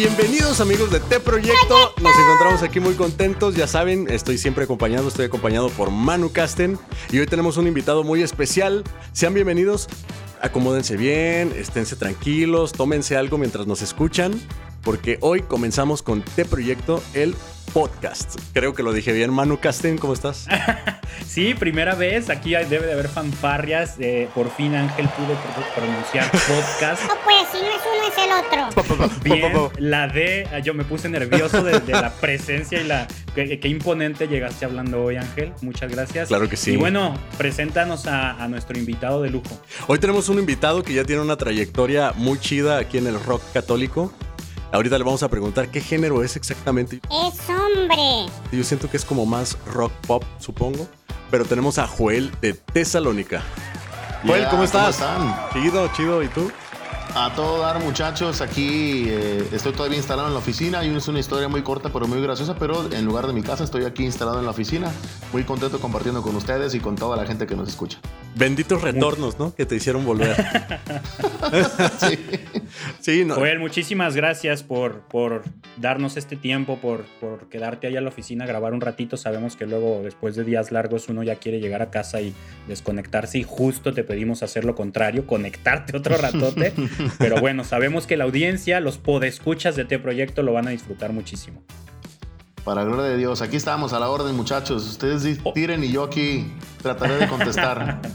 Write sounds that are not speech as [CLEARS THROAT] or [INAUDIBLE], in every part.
Bienvenidos amigos de T Proyecto. Nos encontramos aquí muy contentos. Ya saben, estoy siempre acompañado, estoy acompañado por Manu Casten y hoy tenemos un invitado muy especial. Sean bienvenidos. Acomódense bien, esténse tranquilos, tómense algo mientras nos escuchan, porque hoy comenzamos con T Proyecto, el podcast. Creo que lo dije bien. Manu Casten, ¿cómo estás? [LAUGHS] sí, primera vez. Aquí debe de haber fanfarrias. Eh, por fin Ángel pudo pronunciar [LAUGHS] podcast. No, pues si no es uno es el otro. Bien, la D, yo me puse nervioso de, la presencia y la... Qué, imponente llegaste hablando hoy, Ángel. Muchas gracias. Claro que sí. Y bueno, preséntanos a, a nuestro invitado de lujo. Hoy tenemos un invitado que ya tiene una trayectoria muy chida aquí en el rock católico. Ahorita le vamos a preguntar qué género es exactamente. Es hombre. Yo siento que es como más rock pop, supongo. Pero tenemos a Joel de Tesalónica. Joel, ¿cómo estás? ¿cómo Chido, chido. ¿Y tú? A todo dar, muchachos. Aquí eh, estoy todavía instalado en la oficina y es una historia muy corta pero muy graciosa, pero en lugar de mi casa estoy aquí instalado en la oficina. Muy contento compartiendo con ustedes y con toda la gente que nos escucha. Benditos retornos, ¿no? Que te hicieron volver. [LAUGHS] sí. sí no. Joel, muchísimas gracias por, por darnos este tiempo, por, por quedarte ahí a la oficina a grabar un ratito. Sabemos que luego, después de días largos, uno ya quiere llegar a casa y desconectarse y justo te pedimos hacer lo contrario, conectarte otro ratote. [LAUGHS] [LAUGHS] Pero bueno, sabemos que la audiencia, los podescuchas de este proyecto lo van a disfrutar muchísimo. Para gloria de Dios, aquí estamos a la orden, muchachos. Ustedes oh. tiren y yo aquí trataré de contestar. [LAUGHS]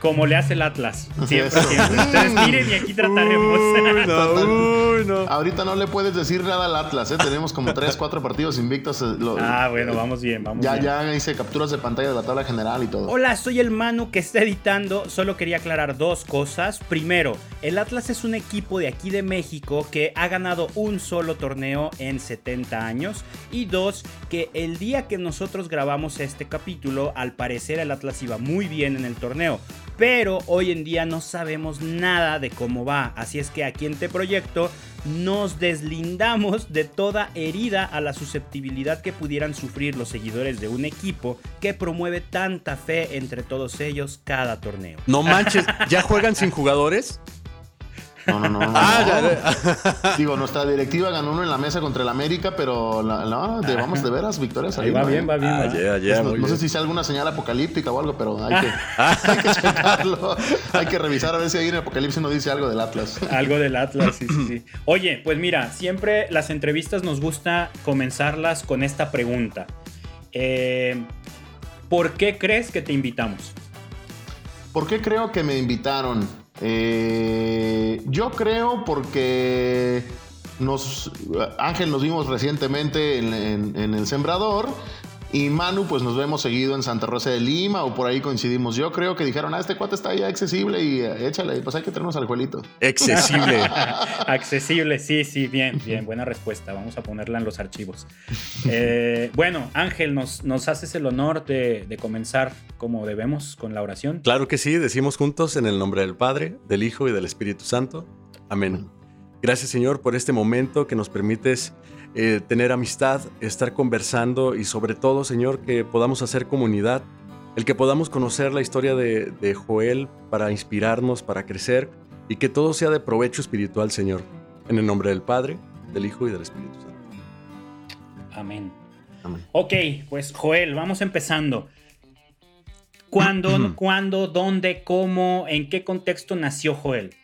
como le hace el Atlas. Siempre, siempre. Ustedes miren y aquí trataremos. [LAUGHS] Ahorita no le puedes decir nada al Atlas, ¿eh? Tenemos como 3, 4 partidos invictos. Eh, ah, bueno, vamos bien, vamos ya, bien. Ya hice capturas de pantalla de la tabla general y todo. Hola, soy el Manu que está editando. Solo quería aclarar dos cosas. Primero, el Atlas es un equipo de aquí de México que ha ganado un solo torneo en 70 años. Y dos, que el día que nosotros grabamos este capítulo, al parecer el Atlas iba muy bien en el torneo pero hoy en día no sabemos nada de cómo va. Así es que aquí en Te Proyecto nos deslindamos de toda herida a la susceptibilidad que pudieran sufrir los seguidores de un equipo que promueve tanta fe entre todos ellos cada torneo. No manches, ¿ya juegan sin jugadores? No, no, no. Ah, Digo, nuestra directiva ganó uno en la mesa contra el América, pero no, de, vamos de veras, victorias. Ahí va bien, va bien. Ah, no, sé si sea alguna señal apocalíptica o algo, pero hay que, [LAUGHS] hay que checarlo. hay que revisar a ver si ahí en el Apocalipsis no dice algo del Atlas. Algo del Atlas, sí, sí, sí. Oye, pues mira, siempre las entrevistas nos gusta comenzarlas con esta pregunta. Eh, ¿Por qué crees que te invitamos? ¿Por qué creo que me invitaron? Eh, yo creo porque nos, Ángel nos vimos recientemente en, el Sembrador y Manu, pues nos vemos seguido en Santa Rosa de Lima o por ahí coincidimos. Yo creo que dijeron, ah, este cuate está ya accesible y eh, échale, pues hay que traernos al juelito. Accesible. [LAUGHS] accesible, sí, sí, bien, bien, buena respuesta. Vamos a ponerla en los archivos. Eh, bueno, Ángel, ¿nos, ¿nos haces el honor de, de comenzar como debemos con la oración? Claro que sí, decimos juntos en el nombre del Padre, del Hijo y del Espíritu Santo. Amén. Gracias Señor por este momento que nos permites eh, tener amistad, estar conversando y sobre todo, Señor, que podamos hacer comunidad, el que podamos conocer la historia de, Joel para inspirarnos, para crecer y que todo sea de provecho espiritual, Señor. En el nombre del Padre, del Hijo y del Espíritu Santo. Amén. Amén. Ok, pues Joel, vamos empezando. ¿Cuándo, [CLEARS THROAT] cuándo, dónde, cómo, en qué contexto nació Joel?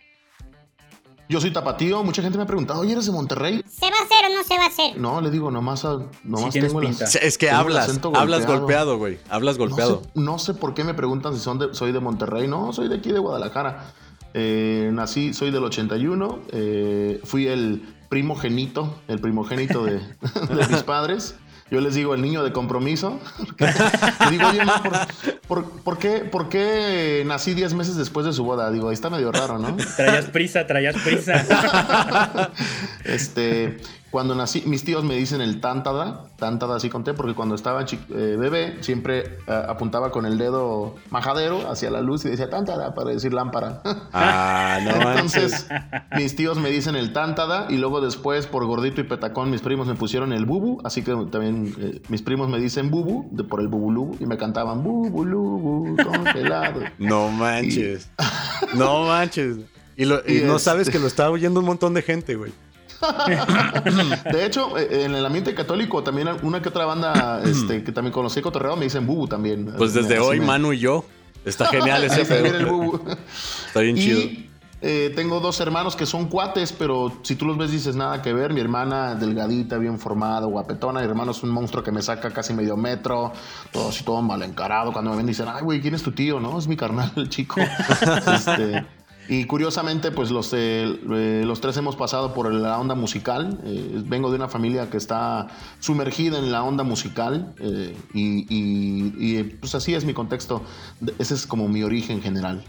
Yo soy tapatío, mucha gente me ha preguntado, oye, ¿eres de Monterrey? ¿Se va a hacer o no se va a hacer? No, le digo, nomás, nomás tengo el, Es que hablas, hablas golpeado, güey, hablas golpeado. No sé, por qué me preguntan si son de, soy de Monterrey, no, soy de aquí de Guadalajara. Eh, nací, soy del 81, eh, fui el primogénito, el primogénito de, [LAUGHS] de mis padres. Yo les digo el niño de compromiso. [LAUGHS] digo, oye, ¿por, qué, ¿por qué nací 10 meses después de su boda? Digo, ahí está medio raro, ¿no? Traías prisa, traías prisa. [LAUGHS] este, cuando nací, mis tíos me dicen el tántada, tántada así conté, porque cuando estaba eh, bebé siempre eh, apuntaba con el dedo majadero hacia la luz y decía tántada para decir lámpara. Ah, no Entonces, mis tíos me dicen el tántada y luego después por gordito y petacón mis primos me pusieron el bubu, así que también eh, mis primos me dicen bubu de, por el bubulubu y me cantaban bubulubu congelado. No manches. no manches. Y, no [LAUGHS] sabes que lo está oyendo un montón de gente, güey. [LAUGHS] de hecho, eh, en el ambiente católico también una que otra banda [CLEARS THROAT] este, que también conocí cotorreo me dicen Bubu también. Pues desde hoy, Manu y yo. Está genial [LAUGHS] ese. [LAUGHS] Está bien chido. Eh, tengo dos hermanos que son cuates, pero si tú los ves dices nada que ver. Mi hermana delgadita, bien formada, guapetona. Mi hermano es un monstruo que me saca casi medio metro, todo así, todo mal encarado. Cuando me ven dicen, ay, güey, ¿quién es tu tío? No, es mi carnal, el chico. este, y curiosamente, pues los, eh, eh, los tres hemos pasado por la onda musical. vengo de una familia que está sumergida en la onda musical y, y, pues así es mi contexto. Ese es como mi origen general.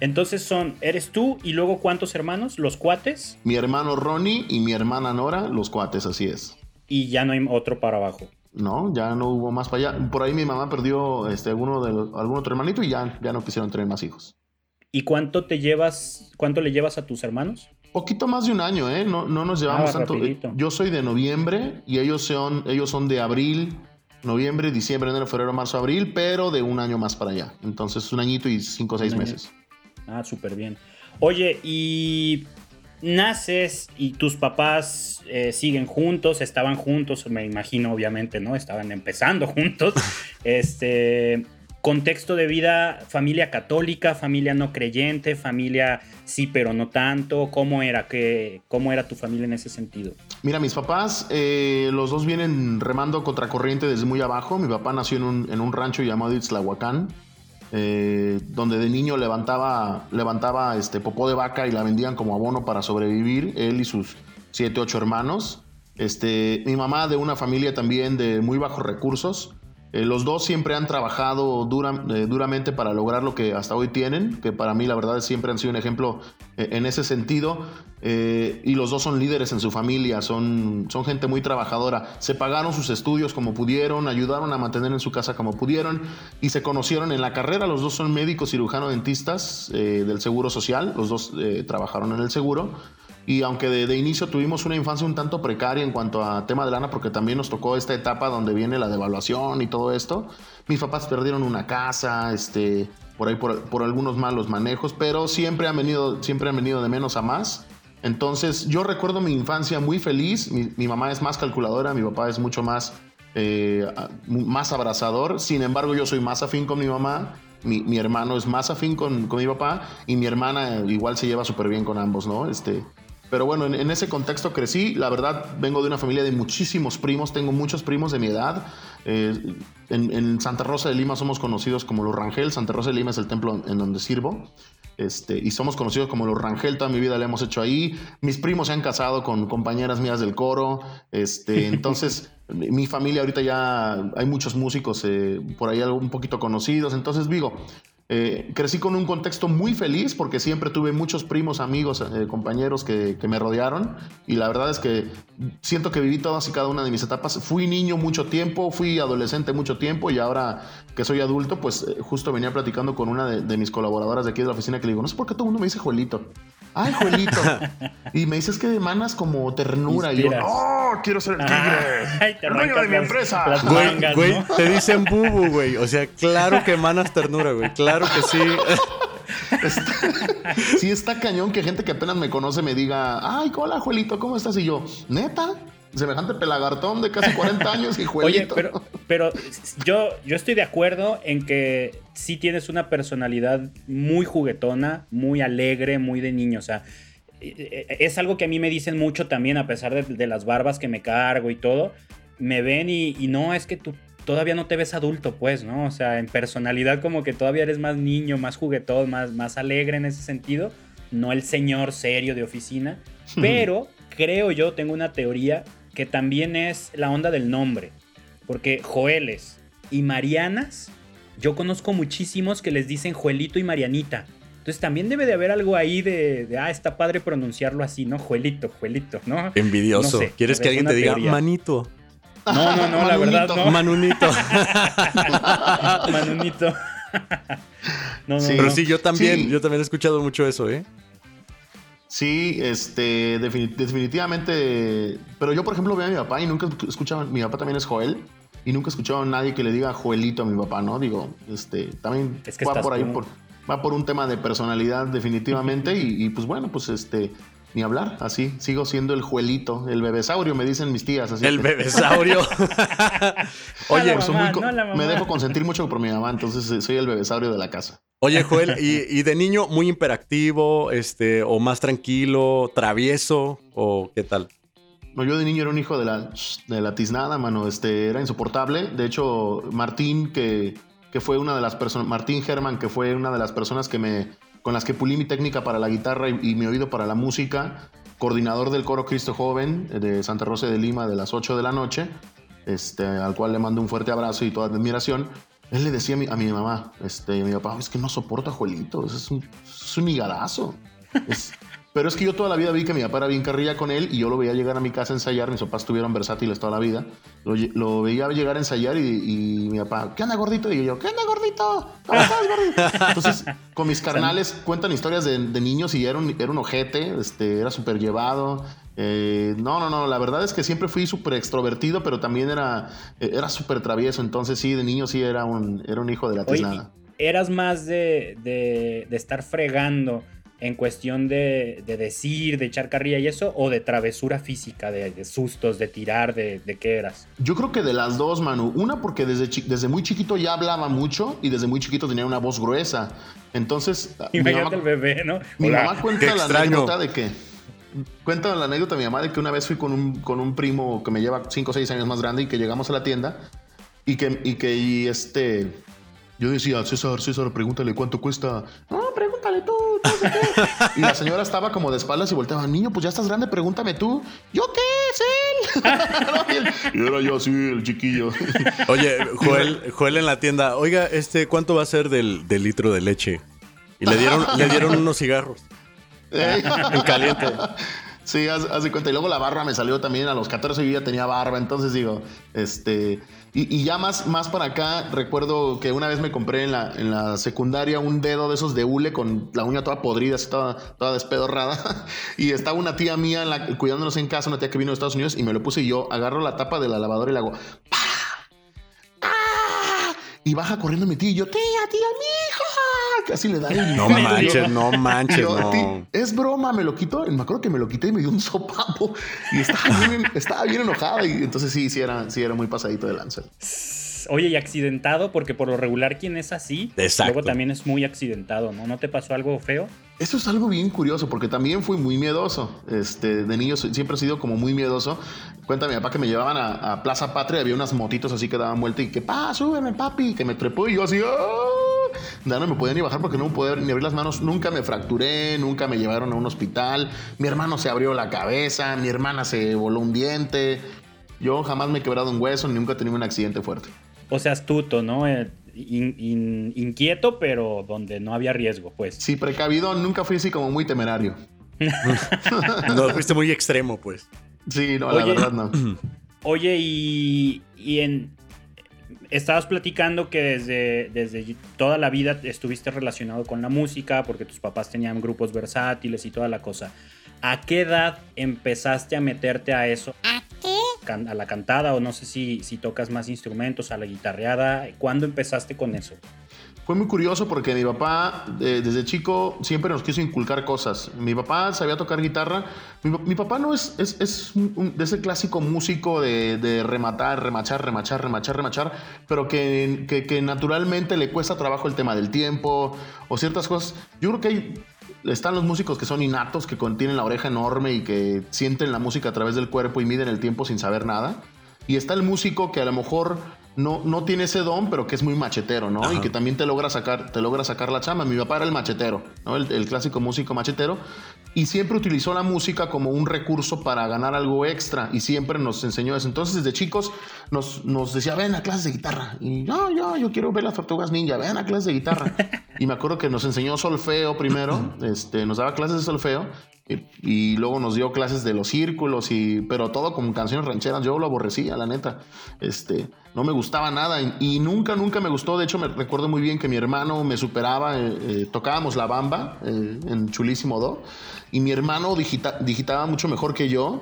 Entonces son, eres tú y luego cuántos hermanos, los cuates. Mi hermano Ronnie y mi hermana Nora, los cuates, así es. Y ya no hay otro para abajo. No, ya no hubo más para allá. Por ahí mi mamá perdió este, alguno de algún otro hermanito y ya, ya no quisieron tener más hijos. ¿Y cuánto te llevas, cuánto le llevas a tus hermanos? Poquito más de un año, ¿eh? No, no nos llevamos ah, tanto. Yo soy de noviembre y ellos son, ellos son de abril, noviembre, diciembre, enero, febrero, marzo, abril, pero de un año más para allá. Entonces, un añito y cinco o seis meses. Ah, súper bien. Oye, y naces y tus papás eh, siguen juntos, estaban juntos, me imagino, obviamente, ¿no? Estaban empezando juntos. [LAUGHS] Este. Contexto de vida, familia católica, familia no creyente, familia sí pero no tanto. ¿Cómo era, cómo era tu familia en ese sentido? Mira, mis papás, eh, los dos vienen remando contracorriente desde muy abajo. Mi papá nació en un, en un rancho llamado Itzlahuacán eh, donde de niño levantaba, levantaba este popó de vaca y la vendían como abono para sobrevivir, él y sus siete, ocho hermanos. Este, mi mamá de una familia también de muy bajos recursos, eh, los dos siempre han trabajado eh, duramente para lograr lo que hasta hoy tienen, que para mí la verdad siempre han sido un ejemplo eh, en ese sentido. y los dos son líderes en su familia, son, son gente muy trabajadora. Se pagaron sus estudios como pudieron, ayudaron a mantener en su casa como pudieron y se conocieron en la carrera. Los dos son médicos cirujano dentistas del Seguro Social, los dos trabajaron en el seguro. Y aunque de, inicio tuvimos una infancia un tanto precaria en cuanto a tema de lana, porque también nos tocó esta etapa donde viene la devaluación y todo esto, mis papás perdieron una casa, este, por ahí por, algunos malos manejos, pero siempre han, venido, siempre han venido de menos a más. Entonces yo recuerdo mi infancia muy feliz, mi, mamá es más calculadora, mi papá es mucho más, eh, más abrazador, sin embargo yo soy más afín con mi mamá. Mi, hermano es más afín con, con, mi papá y mi hermana igual se lleva súper bien con ambos, ¿no? Este, pero bueno, en, ese contexto crecí. La verdad, vengo de una familia de muchísimos primos. Tengo muchos primos de mi edad. Eh, en, Santa Rosa de Lima somos conocidos como los Rangel. Santa Rosa de Lima es el templo en donde sirvo. Este, y somos conocidos como los Rangel. Toda mi vida la hemos hecho ahí. Mis primos se han casado con compañeras mías del coro. Este, [LAUGHS] entonces, mi familia ahorita ya hay muchos músicos eh, por ahí un poquito conocidos. Entonces, digo, eh, crecí con un contexto muy feliz porque siempre tuve muchos primos, amigos, eh, compañeros que, me rodearon y la verdad es que siento que viví todas y cada una de mis etapas. Fui niño mucho tiempo, fui adolescente mucho tiempo y ahora que soy adulto, pues eh, justo venía platicando con una de, de, mis colaboradoras de aquí de la oficina que le digo, no sé por qué todo el mundo me dice Juelito. Ay, Juelito. [LAUGHS] y me dices que emanas como ternura. Y yo, no, quiero ser el tigre. [LAUGHS] el dueño de mi empresa. güey, güey, te dicen [LAUGHS] bubu, güey. O sea, claro que emanas ternura, güey. Claro que sí. sí, está cañón que gente que apenas me conoce me diga, ay, hola, Juelito, ¿cómo estás? Y yo, neta, semejante pelagartón de casi 40 [LAUGHS] años y Juelito. Oye, pero, pero yo, yo estoy de acuerdo en que sí tienes una personalidad muy juguetona, muy alegre, muy de niño. O sea, e, e, es algo que a mí me dicen mucho también, a pesar de, las barbas que me cargo y todo. Me ven y, y no, es que tú todavía no te ves adulto, pues, ¿no? O sea, en personalidad como que todavía eres más niño, más juguetón, más, más alegre en ese sentido. No el señor serio de oficina. Pero creo yo, tengo una teoría que también es la onda del nombre. Porque Joeles y Marianas, yo conozco muchísimos que les dicen Joelito y Marianita. Entonces también debe de haber algo ahí de, ah, está padre pronunciarlo así, ¿no? Joelito, Joelito, ¿no? Envidioso. ¿Quieres que alguien te diga manito? No, no, no, la verdad no. Manunito. [LAUGHS] Manunito. [LAUGHS] no, no, Pero sí, yo también, yo también he escuchado mucho eso, ¿eh? Sí, este, definitivamente. Pero yo, por ejemplo, veo a mi papá y nunca escuchaba. Mi papá también es Joel. Y nunca he escuchado a nadie que le diga Joelito a mi papá, ¿no? Digo, este, también va por ahí, por, va por un tema de personalidad, definitivamente. [LAUGHS] y, pues bueno, pues este. Ni hablar, así, sigo siendo el juelito, el bebesaurio, me dicen mis tías. Así El que- bebesaurio. [LAUGHS] [LAUGHS] Oye, muy no me dejo consentir mucho por mi mamá, entonces eh, soy el bebesaurio de la casa. Oye, Joel, [LAUGHS] ¿y, y de niño muy imperactivo, este, o más tranquilo, travieso, o qué tal? No, yo de niño era un hijo de la, de la tiznada, mano. Este, era insoportable. De hecho, Martín, que, que fue una de las personas, Martín Germán, que fue una de las personas que me, con las que pulí mi técnica para la guitarra y, mi oído para la música, coordinador del coro Cristo Joven eh, de Santa Rosa de Lima de las 8 de la noche, este, al cual le mando un fuerte abrazo y toda admiración. Él le decía a mi, a mi mamá, este, a mi papá, es que no soporto a Juelito, es un, es un higadazo. Es- pero es que yo toda la vida vi que mi papá era bien carrilla con él y yo lo veía llegar a mi casa a ensayar. Mis papás estuvieron versátiles toda la vida. Lo, veía llegar a ensayar y, y mi papá, ¿qué onda gordito? Y yo, ¿qué onda gordito? ¿Cómo estás gordito? Entonces, con mis carnales cuentan historias de, de niños y era un, era un ojete, este, era súper llevado. Eh, no, no, no, la verdad es que siempre fui súper extrovertido, pero también era, eh, era súper travieso. Entonces, sí, de niño sí era un, era un hijo de la Oye, tiznada. ¿eras más de, de- de estar fregando en cuestión de, de decir, de echar carrilla y eso, o de travesura física, de, de sustos, de tirar, de, de qué eras? Yo creo que de las dos, Manu. Una porque desde, desde muy chiquito ya hablaba mucho y desde muy chiquito tenía una voz gruesa. Entonces, mi Imagínate mamá, el bebé, ¿no? mi Hola. mamá cuenta la anécdota de que... Cuenta la anécdota mi mamá de que una vez fui con un, con un primo que me lleva 5 o 6 años más grande y que llegamos a la tienda y que, y que y este... Yo decía, César, César, pregúntale cuánto cuesta. No, pregúntale tú. qué". [LAUGHS] y la señora estaba como de espaldas y volteaba, niño, pues ya estás grande, pregúntame tú. ¿Yo qué? Es él. [LAUGHS] y, era yo así, el chiquillo. [LAUGHS] Oye, Joel, Joel en la tienda, oiga, este, ¿cuánto va a ser del, del litro de leche? Y le dieron, le dieron unos cigarros en caliente. Sí, haz, haz de cuenta. Y luego la barba me salió también. A los 14 yo ya tenía barba. Entonces digo, este. Y, ya más, más para acá, recuerdo que una vez me compré en la, en la secundaria un dedo de esos de hule con la uña toda podrida, así toda, toda despedorrada. [LAUGHS] Y estaba una tía mía en la- cuidándonos en casa, una tía que vino de Estados Unidos, y me lo puse y yo agarro la tapa de la lavadora y le hago. ¡Ah! Y baja corriendo mi tía y yo, tía, tía, mi hija. Casi le da el No manches, no manches, yo, no. "Ti, es broma, me lo quitó. Me acuerdo que me lo quité y me dio un sopapo. Y estaba bien, estaba bien enojada. Y entonces sí, sí era, sí era muy pasadito de lanza. Oye, y accidentado, porque por lo regular quien es así, Exacto. luego también es muy accidentado, ¿no? ¿No te pasó algo feo? Eso es algo bien curioso porque también fui muy miedoso. Este, de niño siempre he sido como muy miedoso. Cuenta mi papá que me llevaban a, a Plaza Patria, había unas motitos así que daban vuelta y que, pa, súbeme, papi, que me trepó y yo así, ¡ah! Ya no me podía ni bajar porque no me podía ni abrir las manos. Nunca me fracturé, nunca me llevaron a un hospital. Mi hermano se abrió la cabeza, mi hermana se voló un diente. Yo jamás me he quebrado un hueso, ni nunca he tenido un accidente fuerte. O sea, astuto, ¿no? Eh, in- in- inquieto, pero donde no había riesgo, pues. Sí, precavido, nunca fui así como muy temerario. [LAUGHS] No, fuiste muy extremo, pues. Sí, no, la verdad no. [CLEARS THROAT] Oye, y, y en... Estabas platicando que desde, desde toda la vida estuviste relacionado con la música, porque tus papás tenían grupos versátiles y toda la cosa. ¿A qué edad empezaste a meterte a eso? ¿A qué? Can- A la cantada, o no sé si, si tocas más instrumentos, a la guitarreada. ¿Cuándo empezaste con eso? Fue muy curioso porque mi papá, eh, desde chico, siempre nos quiso inculcar cosas. Mi papá sabía tocar guitarra. Mi, mi papá no es, es, es un- de ese clásico músico de, de rematar, remachar, remachar, remachar, remachar, pero que, que, que naturalmente le cuesta trabajo el tema del tiempo o ciertas cosas. Yo creo que hay, están los músicos que son innatos, que contienen la oreja enorme y que sienten la música a través del cuerpo y miden el tiempo sin saber nada. Y está el músico que a lo mejor no, no tiene ese don, pero que es muy machetero, ¿no? Ajá. Y que también te logra sacar, te logra sacar la chamba. Mi papá era el machetero, ¿no? El, el clásico músico machetero. Y siempre utilizó la música como un recurso para ganar algo extra. Y siempre nos enseñó eso. Entonces, desde chicos, nos, nos decía, ven a clases de guitarra. Y yo, yo, yo quiero ver las tortugas ninja, ven a clases de guitarra. [LAUGHS] y me acuerdo que nos enseñó solfeo primero, [LAUGHS] este, nos daba clases de solfeo. Y, luego nos dio clases de los círculos y pero todo con canciones rancheras. Yo lo aborrecía la neta. Este no me gustaba nada. Y, nunca nunca me gustó. De hecho me recuerdo muy bien que mi hermano me superaba eh, eh, tocábamos la bamba eh, en chulísimo do. Y mi hermano digita- digitaba mucho mejor que yo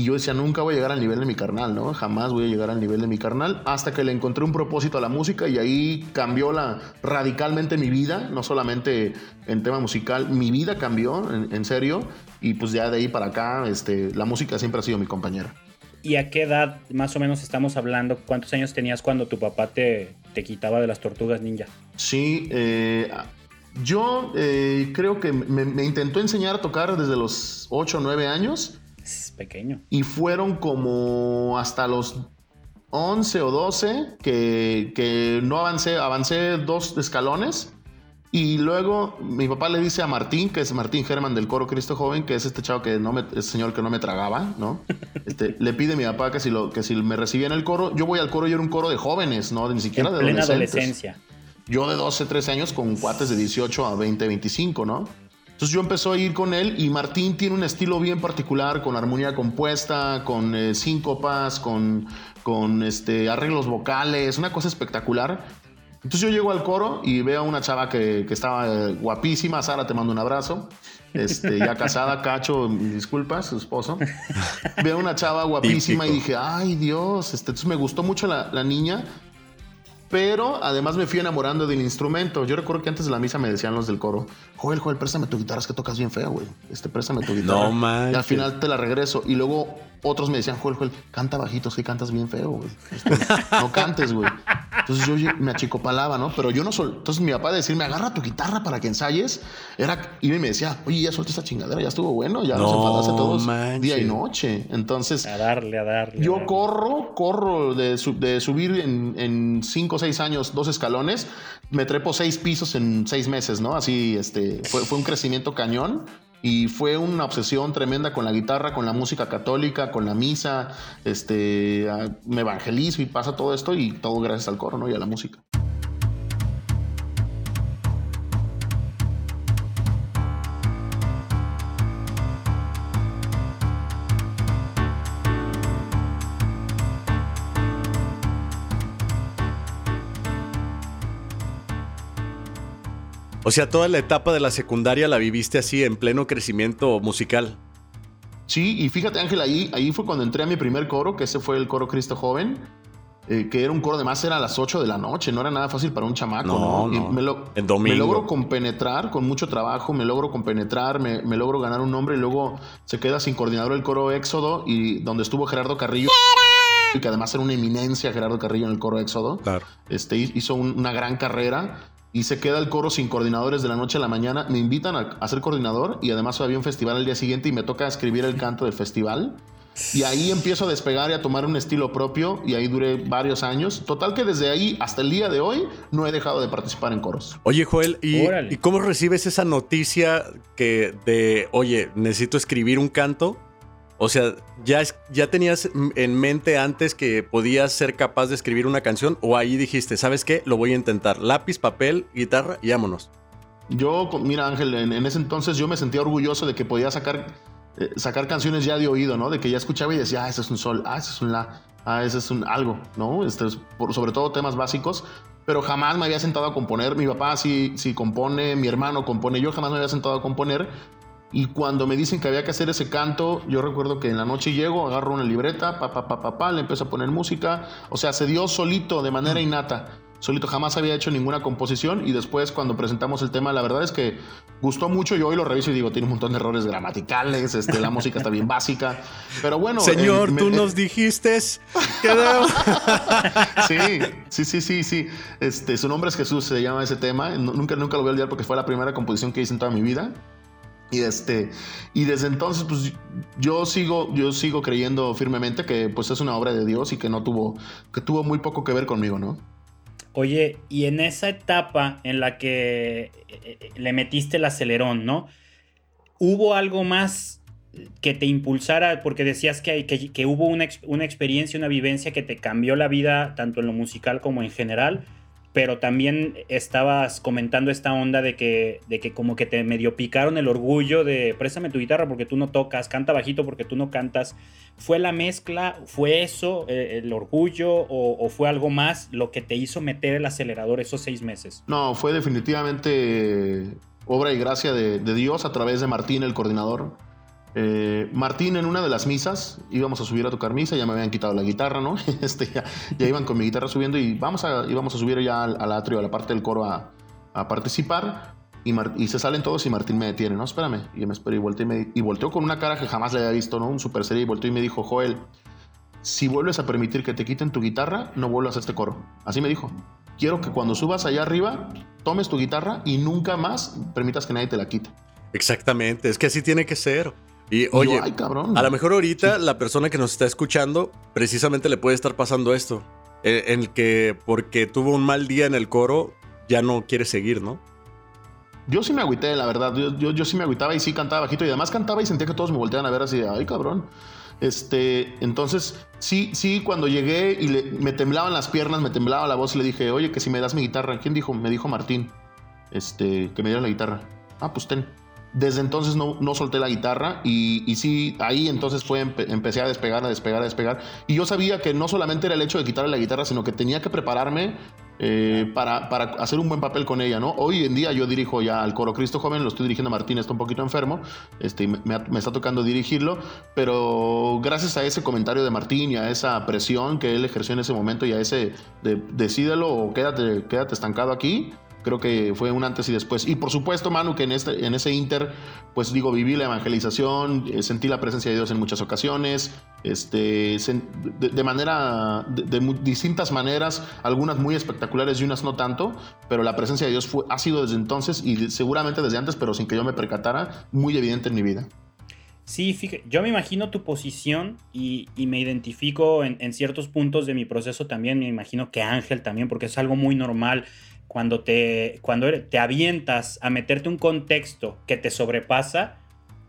Y yo decía, nunca voy a llegar al nivel de mi carnal, ¿no? Jamás voy a llegar al nivel de mi carnal. Hasta que le encontré un propósito a la música y ahí cambió la, radicalmente mi vida, no solamente en tema musical, mi vida cambió, en, serio. Y pues ya de ahí para acá, este, la música siempre ha sido mi compañera. ¿Y a qué edad más o menos estamos hablando? ¿Cuántos años tenías cuando tu papá te, te quitaba de las tortugas ninja? Sí, eh, yo eh, creo que me, me, intentó enseñar a tocar desde los 8 o 9 años pequeño. Y fueron como hasta los 11 o 12 que, no avancé, avancé dos escalones. Y luego mi papá le dice a Martín, que es Martín Germán del coro Cristo Joven, que es este chavo que no me, señor que no me tragaba, ¿no? [LAUGHS] Este, le pide a mi papá que si, lo, que si me recibía en el coro, yo voy al coro y era un coro de jóvenes, ¿no? Ni siquiera de plena adolescencia. Yo de 12, 13 años con cuates de 18 a 20, 25, ¿no? Entonces yo empecé a ir con él y Martín tiene un estilo bien particular, con armonía compuesta, con eh, síncopas, con, con este, arreglos vocales, una cosa espectacular. Entonces yo llego al coro y veo a una chava que, estaba eh, guapísima, Sara, te mando un abrazo. Este, ya casada, Cacho, disculpas, su esposo. Veo a una chava guapísima y dije, ay Dios, este, entonces me gustó mucho la, la niña pero además me fui enamorando del instrumento. Yo recuerdo que antes de la misa me decían los del coro, Joel, Joel, préstame tu guitarra, es que tocas bien feo, güey. Este, préstame tu guitarra. No, man. Y al final te la regreso. Y luego otros me decían, Joel, Joel, canta bajito, es que cantas bien feo, güey. Este, no cantes, güey. Entonces yo me achicopalaba, ¿no? Pero yo no sol... Entonces mi papá decirme, agarra tu guitarra para que ensayes, era... Y me decía, oye, ya suelta esta chingadera, ya estuvo bueno, ya nos enfadaste todos día y noche. Entonces... A darle, a darle. Yo corro, corro de, de subir en, en cinco seis años dos escalones, me trepo seis pisos en seis meses, ¿no? Así, este, fue, un crecimiento cañón y fue una obsesión tremenda con la guitarra, con la música católica, con la misa, este, me evangelizo y pasa todo esto y todo gracias al coro, ¿no? Y a la música. O sea, toda la etapa de la secundaria la viviste así en pleno crecimiento musical. Sí, y fíjate Ángel, ahí, ahí fue cuando entré a mi primer coro, que ese fue el coro Cristo Joven, eh, que era un coro, además era a las 8 de la noche, no era nada fácil para un chamaco. No, no. me, lo, me logro compenetrar con mucho trabajo, me logro compenetrar, me, me logro ganar un nombre y luego se queda sin coordinador el coro Éxodo y donde estuvo Gerardo Carrillo. Y que además era una eminencia Gerardo Carrillo en el coro Éxodo. Claro. Este, hizo una gran carrera y se queda el coro sin coordinadores de la noche a la mañana. Me invitan a, ser coordinador y además había un festival el día siguiente y me toca escribir el canto del festival. Y ahí empiezo a despegar y a tomar un estilo propio y ahí duré varios años. Total que desde ahí hasta el día de hoy no he dejado de participar en coros. Oye Joel, ¿y, ¿y cómo recibes esa noticia que de, oye, necesito escribir un canto? O sea, ¿ya, ¿ya tenías en mente antes que podías ser capaz de escribir una canción? ¿O ahí dijiste, ¿sabes qué? Lo voy a intentar. Lápiz, papel, guitarra y vámonos. Yo, mira Ángel, en, ese entonces yo me sentía orgulloso de que podía sacar, eh, sacar canciones ya de oído, ¿no? De que ya escuchaba y decía, ah, ese es un sol, ah, ese es un la, ah, ese es un algo, ¿no? Este sobre todo temas básicos pero jamás me había sentado a componer. Mi papá sí, sí compone, mi hermano compone, yo jamás me había sentado a componer. Y cuando me dicen que había que hacer ese canto, yo recuerdo que en la noche llego, agarro una libreta, pa, pa, pa, pa, le empiezo a poner música. O sea, se dio solito, de manera innata. Solito, jamás había hecho ninguna composición. Y después, cuando presentamos el tema, la verdad es que gustó mucho. Yo hoy lo reviso y digo, tiene un montón de errores gramaticales, este, la música está bien básica. Pero bueno. Señor, tú nos dijiste que. [LAUGHS] sí, sí, sí, sí, sí. Este, su nombre es Jesús, se llama ese tema. Nunca, nunca lo voy a olvidar porque fue la primera composición que hice en toda mi vida. Y este, y desde entonces, pues yo sigo, yo sigo creyendo firmemente que pues es una obra de Dios y que no tuvo, que tuvo muy poco que ver conmigo, ¿no? Oye, y en esa etapa en la que eh, eh, le metiste el acelerón, ¿no? ¿Hubo algo más que te impulsara? Porque decías que, que, que hubo una, una experiencia, una vivencia que te cambió la vida, tanto en lo musical como en general pero también estabas comentando esta onda de que, de que como que te medio picaron el orgullo de préstame tu guitarra porque tú no tocas, canta bajito porque tú no cantas. ¿Fue la mezcla? ¿Fue eso eh, el orgullo o, fue algo más lo que te hizo meter el acelerador esos seis meses? No, fue definitivamente obra y gracia de, Dios a través de Martín, el coordinador. Eh, Martín en una de las misas, íbamos a subir a tocar misa, ya me habían quitado la guitarra, ¿no? [LAUGHS] Este, ya, iban con mi guitarra subiendo y vamos a, íbamos a subir ya al, al atrio, a la parte del coro a, participar. Y, se salen todos y Martín me detiene, no, espérame. Y me espero y volteé, y me- y volteó con una cara que jamás le había visto, ¿no? Un super serie y volteó y me dijo, Joel, si vuelves a permitir que te quiten tu guitarra, no vuelvas a este coro. Así me dijo. Quiero que cuando subas allá arriba, tomes tu guitarra y nunca más permitas que nadie te la quite. Exactamente, es que así tiene que ser. Y yo, oye, ay, cabrón. a lo mejor ahorita la persona que nos está escuchando precisamente le puede estar pasando esto. En, en el que porque tuvo un mal día en el coro, ya no quiere seguir, ¿no? Yo sí me agüité, la verdad. Yo, yo, yo sí me agüitaba y sí cantaba bajito. Y además cantaba y sentía que todos me volteaban a ver así de, ay, cabrón. Este, entonces, sí, sí, cuando llegué y le- me temblaban las piernas, me temblaba la voz y le dije, oye, que si me das mi guitarra. ¿Quién dijo? Me dijo Martín, este, que me diera la guitarra. Ah, pues ten. Desde entonces no, no solté la guitarra y, y sí, ahí entonces fue, empe- empecé a despegar, a despegar, a despegar. Y yo sabía que no solamente era el hecho de quitarle la guitarra, sino que tenía que prepararme eh, para, para hacer un buen papel con ella, ¿no? Hoy en día yo dirijo ya al Coro Cristo Joven, lo estoy dirigiendo a Martín, está un poquito enfermo, este, me está tocando dirigirlo, pero gracias a ese comentario de Martín y a esa presión que él ejerció en ese momento y a ese de, decídelo o quédate, quédate estancado aquí, creo que fue un antes y después. Y por supuesto, Manu, que en, este, en ese inter, pues digo, viví la evangelización, eh, sentí la presencia de Dios en muchas ocasiones, este, de, manera, de, distintas maneras, algunas muy espectaculares y unas no tanto, pero la presencia de Dios fue, ha sido desde entonces y seguramente desde antes, pero sin que yo me percatara, muy evidente en mi vida. Sí, fíjate, yo me imagino tu posición y, me identifico en, en ciertos puntos de mi proceso también. Me imagino que Ángel también, porque es algo muy normal cuando te, cuando eres- te avientas a meterte un contexto que te sobrepasa,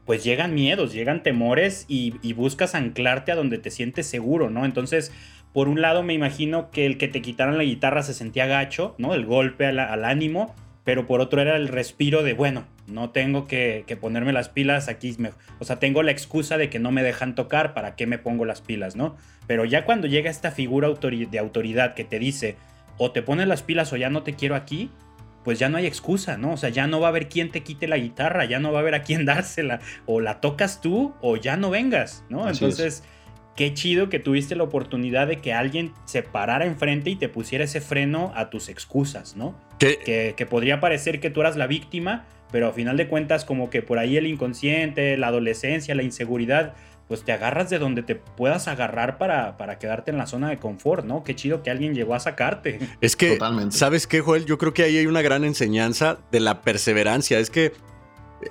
pues llegan miedos, llegan temores y, buscas anclarte a donde te sientes seguro, ¿no? Entonces, por un lado me imagino que el que te quitaran la guitarra se sentía gacho, ¿no? El golpe al, ánimo, pero por otro era el respiro de, bueno, no tengo que, ponerme las pilas aquí, me- o sea, tengo la excusa de que no me dejan tocar, ¿para qué me pongo las pilas, no? Pero ya cuando llega esta figura de autoridad que te dice, o te pones las pilas o ya no te quiero aquí, pues ya no hay excusa, ¿no? O sea, ya no va a haber quien te quite la guitarra, ya no va a haber a quien [LAUGHS] dársela, o la tocas tú o ya no vengas, ¿no? Así Entonces, qué chido que tuviste la oportunidad de que alguien se parara enfrente y te pusiera ese freno a tus excusas, ¿no? Que, que, que podría parecer que tú eras la víctima, pero a final de cuentas como que por ahí el inconsciente, la adolescencia, la inseguridad, pues te agarras de donde te puedas agarrar para, para quedarte en la zona de confort, ¿no? Qué chido que alguien llegó a sacarte. es que, Totalmente. ¿sabes qué, Joel? Yo creo que ahí hay una gran enseñanza de la perseverancia. Es que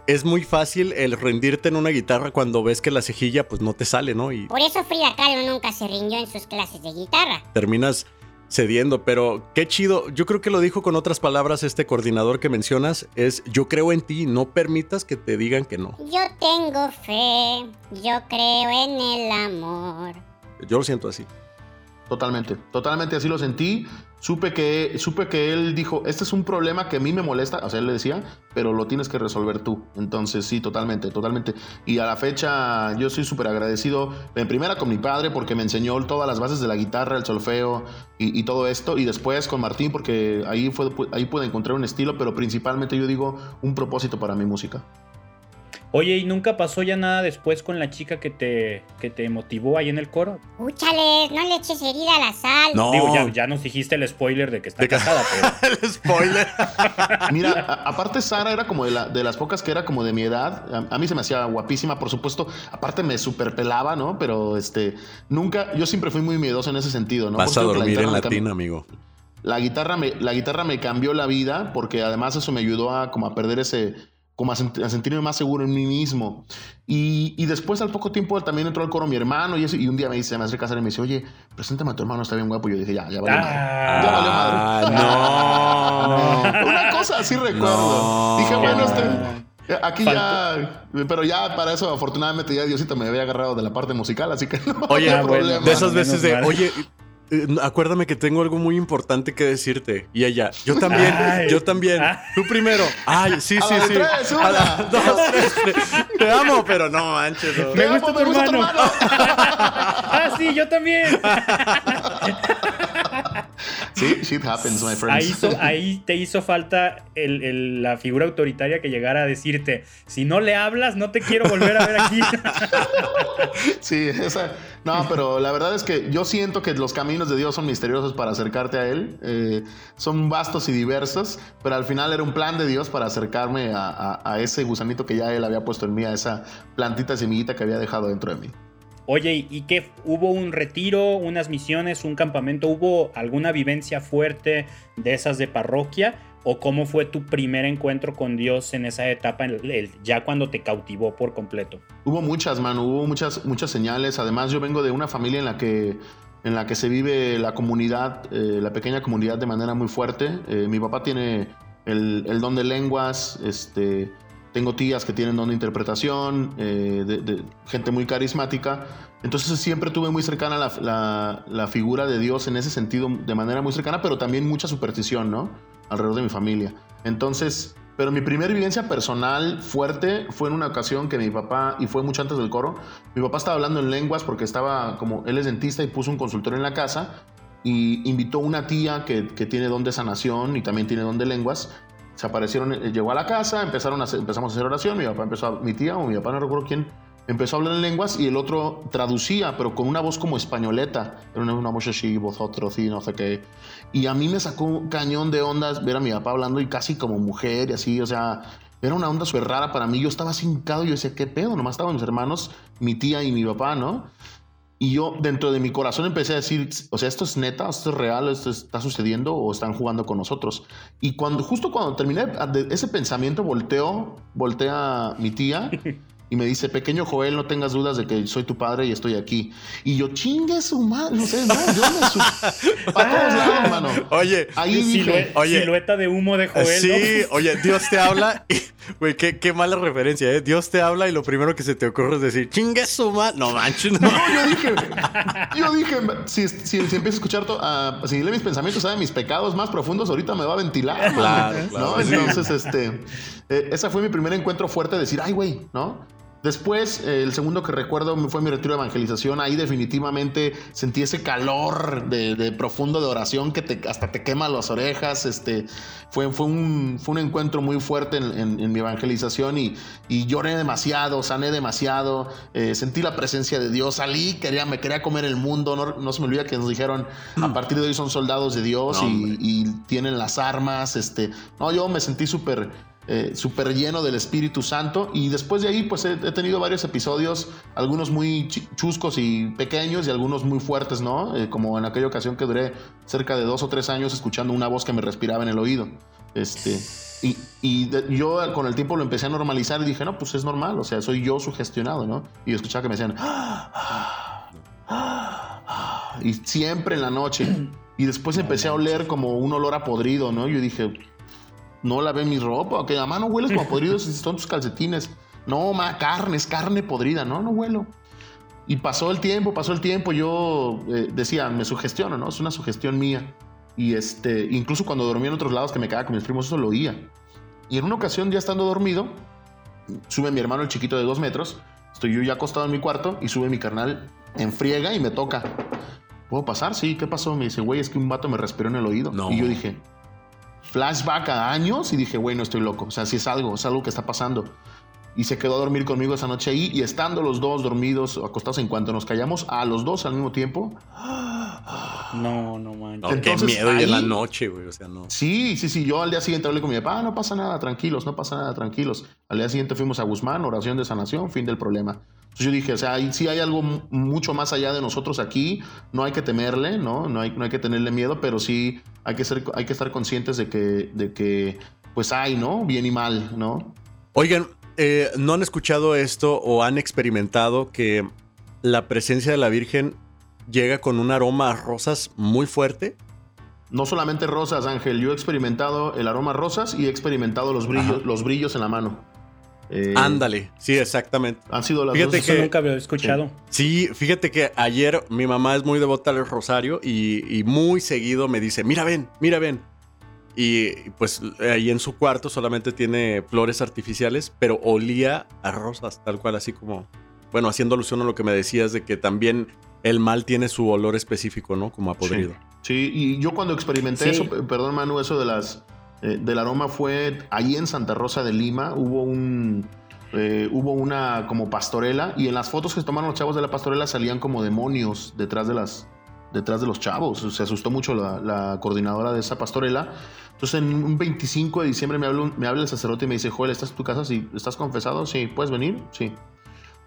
es muy fácil el rendirte en una guitarra cuando ves que la cejilla pues no te sale, ¿no? Y Por eso Frida Kahlo nunca se rindió en sus clases de guitarra. terminas cediendo, pero qué chido. Yo creo que lo dijo con otras palabras este coordinador que mencionas, es yo creo en ti, no permitas que te digan que no. Yo tengo fe, yo creo en el amor. Yo lo siento así. Totalmente, totalmente así lo sentí. Supe que, supe que él dijo, este es un problema que a mí me molesta, o sea, él le decía, pero lo tienes que resolver tú. Entonces, sí, totalmente, totalmente. Y a la fecha yo soy súper agradecido, en primera con mi padre, porque me enseñó todas las bases de la guitarra, el solfeo y, todo esto, y después con Martín, porque ahí, fue, ahí pude encontrar un estilo, pero principalmente yo digo, un propósito para mi música. Oye, ¿y nunca pasó ya nada después con la chica que te, que te motivó ahí en el coro? Úchale, no le eches herida a la sal. No. Digo, ya, ya nos dijiste el spoiler de que está De casada, pero... [LAUGHS] El spoiler. [LAUGHS] Mira, a- aparte Sara era como de, la- de las pocas que era como de mi edad. A, a mí se me hacía guapísima, por supuesto. Aparte me superpelaba, ¿no? Pero este, nunca, yo siempre fui muy miedoso en ese sentido, ¿no? Vas a Porque la dormir guitarra en latín, amigo. La guitarra, me, la guitarra me cambió la vida porque además eso me ayudó a como a perder ese, como a, sent- a sentirme más seguro en mí mismo. Y, y después al poco tiempo también entró al coro mi hermano y, eso, y un día me dice, me hace casar y me dice, oye, preséntame a tu hermano, está bien guapo. Y yo dije, ya, ya valió madre. Ya valió madre. Ah, no. [LAUGHS] Una cosa así recuerdo. No. Dije, bueno, este, aquí ya. Pero ya para eso, afortunadamente, ya Diosito me había agarrado de la parte musical, así que [LAUGHS] no Oye, había Ah, bueno. De esas veces de, oye, eh, acuérdame que tengo algo muy importante que decirte. Y ella, yo también, Ay. yo también. Ah. Tú primero. Ay, sí, A sí, la de sí. tres, A la dos, tres, tres. Te amo, pero no manches. no. Me gusta amo, tu hermano. hermano. [LAUGHS] ah, sí, yo también. [LAUGHS] [LAUGHS] Sí, shit happens, my friends. Ahí, hizo- ahí te hizo falta el- el- la figura autoritaria que llegara a decirte, si no le hablas, no te quiero volver a ver aquí. [LAUGHS] Sí, esa. No, pero la verdad es que yo siento que los caminos de Dios son misteriosos para acercarte a Él. Eh, son vastos y diversos, pero al final era un plan de Dios para acercarme a, a- a ese gusanito que ya Él había puesto en mí, a esa plantita semillita que había dejado dentro de mí. Oye, ¿y qué? ¿Hubo un retiro, unas misiones, un campamento? ¿Hubo alguna vivencia fuerte de esas de parroquia? ¿O cómo fue tu primer encuentro con Dios en esa etapa, ya cuando te cautivó por completo? Hubo muchas, mano, hubo muchas, muchas señales. Además, yo vengo de una familia en la que, en la que se vive la comunidad, eh, la pequeña comunidad de manera muy fuerte. Eh, mi papá tiene el, el don de lenguas, este, tengo tías que tienen don de interpretación, eh, de, gente muy carismática. Entonces siempre tuve muy cercana la figura de Dios en ese sentido, de manera muy cercana, pero también mucha superstición, ¿no? Alrededor de mi familia. Entonces, pero mi primera vivencia personal fuerte fue en una ocasión que mi papá, y fue mucho antes del coro, mi papá estaba hablando en lenguas porque estaba como, él es dentista y puso un consultorio en la casa y invitó una tía que, que tiene don de sanación y también tiene don de lenguas. Se aparecieron, eh, llegó a la casa, empezaron a hacer- empezamos a hacer oración, mi papá empezó, a- mi tía o mi papá, no recuerdo quién, empezó a hablar en lenguas y el otro traducía, pero con una voz como españoleta. Era una, voz así, vosotros y no sé qué. Y a mí me sacó un cañón de ondas ver a mi papá hablando y casi como mujer y así, o sea, era una onda súper rara para mí. Yo estaba y yo decía, ¿qué pedo? Nomás estaban mis hermanos, mi tía y mi papá, ¿no? Y yo dentro de mi corazón empecé a decir, o sea, esto es neta, esto es real, esto está sucediendo o están jugando con nosotros. Y cuando justo cuando terminé ese pensamiento volteó, voltea mi tía [LAUGHS] y me dice, pequeño Joel, no tengas dudas de que soy tu padre y estoy aquí. Y yo, chingue su madre, no sé, no, yo me su... [LAUGHS] Para todos lados, hermano. Oye, Ahí dije, Silhue- Oye. silueta de humo de Joel. sí, ¿no? [LAUGHS] oye, Dios te habla. Güey, qué, qué mala referencia, ¿eh? Dios te habla y lo primero que se te ocurre es decir, chingue su madre. No manches, no. No, yo dije, yo dije, si, si, si empiezo a escuchar, to- a- si lee mis pensamientos, sabe mis pecados más profundos, ahorita me va a ventilar. Claro, ¿no? claro. Entonces, este, eh, esa fue mi primer encuentro fuerte de decir, ay, güey, ¿no? Después, eh, el segundo que recuerdo fue mi retiro de evangelización. Ahí definitivamente sentí ese calor de, de profundo de oración que te, hasta te quema las orejas. Este, fue, fue, un, fue un encuentro muy fuerte en, en- en mi evangelización y, y lloré demasiado, sané demasiado, eh, sentí la presencia de Dios, salí, quería, me quería comer el mundo. No, no se me olvida que nos dijeron, a partir de hoy son soldados de Dios No, y, y tienen las armas. Este, no, yo me sentí súper eh, súper lleno del Espíritu Santo. Y después de ahí, pues he, he tenido varios episodios, algunos muy chuscos y pequeños y algunos muy fuertes, ¿no? Eh, como en aquella ocasión que duré cerca de dos o tres años escuchando una voz que me respiraba en el oído. Este, y y de- yo con el tiempo lo empecé a normalizar y dije, no, pues es normal, o sea, soy yo sugestionado, ¿no? Y escuchaba que me decían, y siempre en la noche. Y después empecé a oler como un olor a podrido, ¿no? Yo dije, no lavé mi ropa, que además no hueles como podrido si son tus calcetines. No, ma, carne, es carne podrida, no, no huelo. Y pasó el tiempo, pasó el tiempo, yo eh, decía, me sugestiono, ¿no? Es una sugestión mía. Y este, incluso cuando dormía en otros lados que me quedaba con mis primos, eso lo oía. Y en una ocasión, ya estando dormido, sube mi hermano el chiquito de dos metros, estoy yo ya acostado en mi cuarto y sube mi carnal en friega y me toca. ¿Puedo pasar? Sí, ¿qué pasó? Me dice, güey, es que un vato me respiró en el oído. No. Y yo dije, flashback a años y dije, güey, no estoy loco. O sea, sí es algo, es algo que está pasando. Y se quedó a dormir conmigo esa noche ahí y estando los dos dormidos, acostados en cuanto nos callamos, a los dos al mismo tiempo. No, no manches. No, qué miedo y en la ahí- noche, güey. O sea, no. Sí, sí, sí. Yo al día siguiente hablé con mi papá, "Ah, no pasa nada, tranquilos, no pasa nada, tranquilos. Al día siguiente fuimos a Guzmán, oración de sanación, fin del problema. Entonces yo dije, o sea, ahí sí hay algo mu- mucho más allá de nosotros aquí. No hay que temerle, ¿no? No hay, no hay que tenerle miedo, pero sí hay que, ser, hay que estar conscientes de que, de que, pues hay, ¿no? Bien y mal, ¿no? Oigan, eh, ¿no han escuchado esto o han experimentado que la presencia de la Virgen llega con un aroma a rosas muy fuerte? No solamente rosas, Ángel. Yo he experimentado el aroma a rosas y he experimentado los brillos, Ajá. los brillos en la mano. Eh, Ándale, sí, exactamente. Han sido las Fíjate dos. Eso que- nunca he escuchado. Sí, fíjate que ayer mi mamá es muy devota al rosario y, y muy seguido me dice, mira, ven, mira, ven. Y pues ahí en su cuarto solamente tiene flores artificiales, pero olía a rosas, tal cual, así como, bueno, haciendo alusión a lo que me decías de que también el mal tiene su olor específico, ¿no? Como a podrido. Sí, y yo cuando experimenté Sí. eso, perdón Manu, eso de las eh, del aroma fue ahí en Santa Rosa de Lima, hubo un eh, hubo una como pastorela y en las fotos que tomaron los chavos de la pastorela salían como demonios detrás de las detrás de los chavos. Se asustó mucho la, coordinadora de esa pastorela. Entonces en un 25 de diciembre me habla, me habla el sacerdote y me dice, Joel, ¿estás en tu casa? Sí. ¿Estás confesado? Sí. ¿Puedes venir? Sí.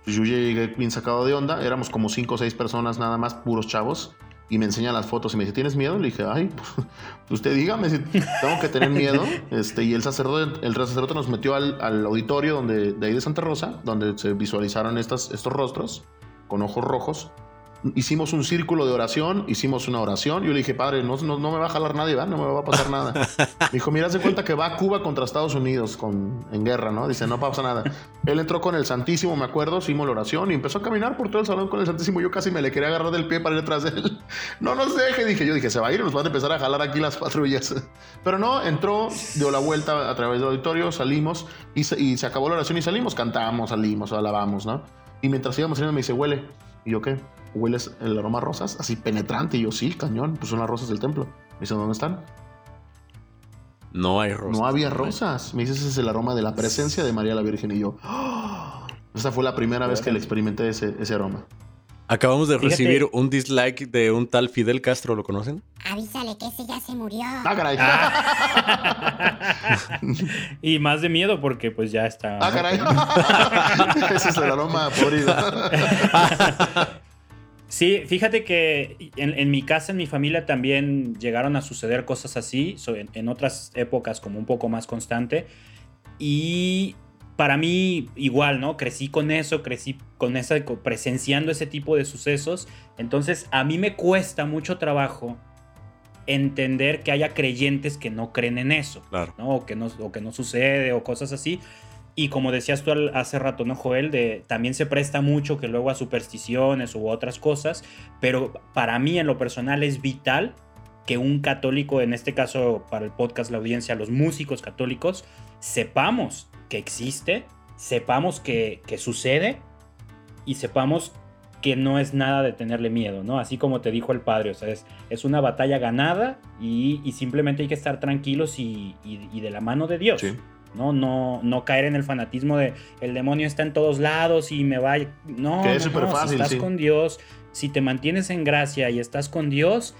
Pues yo llegué bien sacado de onda, éramos como cinco o seis personas nada más, puros chavos, y me enseña las fotos y me dice, ¿tienes miedo? Le dije, ay, pues, usted dígame si tengo que tener miedo. [LAUGHS] Este, y el sacerdote, el sacerdote nos metió al, al auditorio donde, de ahí de Santa Rosa, donde se visualizaron estas, estos rostros con ojos rojos. Hicimos un círculo de oración, hicimos una oración. Yo le dije, padre, no, no, no me va a jalar nadie, ¿verdad? no me va a pasar nada. [LAUGHS] Me dijo, mira, de cuenta que va a Cuba contra Estados Unidos con, en guerra, ¿no? Dice, no pasa nada. Él entró con el Santísimo, me acuerdo, hicimos la oración y empezó a caminar por todo el salón con el Santísimo. Yo casi me le quería agarrar del pie para ir detrás de él. [LAUGHS] No nos deje, dije yo, dije, se va a ir nos van a empezar a jalar aquí las patrullas. [LAUGHS] Pero no, entró, dio la vuelta a través del auditorio, salimos y se, y se acabó la oración y salimos, cantamos, salimos, alabamos, ¿no? Y mientras íbamos saliendo me dice, huele. ¿Y yo qué? ¿Hueles el aroma a rosas? Así penetrante. Y yo, sí, cañón, pues son las rosas del templo. Me dice, ¿dónde están? No hay rosas. No había rosas. Me dice, ese es el aroma de la presencia de María la Virgen. Y yo, [GASPS] ¡ah! esa fue la primera vez que le experimenté ese, ese aroma. Acabamos de Fíjate- recibir un dislike de un tal Fidel Castro, ¿lo conocen? Avísale que ese ya se murió. Ah, caray. [LAUGHS] y más de miedo porque pues ya está. Ah, caray. [LAUGHS] ese es el aroma podrido. [LAUGHS] Sí, fíjate que en, en mi casa, en mi familia también llegaron a suceder cosas así, en otras épocas como un poco más constante. Y para mí igual, ¿no? Crecí con eso, crecí con esa, presenciando ese tipo de sucesos. Entonces a mí me cuesta mucho trabajo entender que haya creyentes que no creen en eso. Claro. ¿no? O que no, o que no sucede o cosas así. Y como decías tú hace rato, ¿no, Joel? De, también se presta mucho que luego a supersticiones u otras cosas, pero para mí en lo personal es vital que un católico, en este caso para el podcast, la audiencia, los músicos católicos, sepamos que existe, sepamos que, que sucede y sepamos que no es nada de tenerle miedo, ¿no? Así como te dijo el padre, o sea, es, es una batalla ganada y, y simplemente hay que estar tranquilos y, y- y de la mano de Dios. Sí. ¿no? No, no caer en el fanatismo de el demonio está en todos lados y me va. No, Que no, es no, superfácil, si estás sí. con Dios, si te mantienes en gracia y estás con Dios,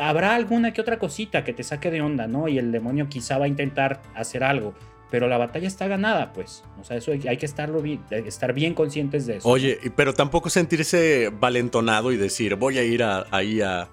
habrá alguna que otra cosita que te saque de onda, ¿no? Y el demonio quizá va a intentar hacer algo. Pero la batalla está ganada, pues. O sea, eso hay, hay que estarlo bien, estar bien conscientes de eso. Oye, pero tampoco sentirse valentonado y decir, voy a ir a- ahí a, a-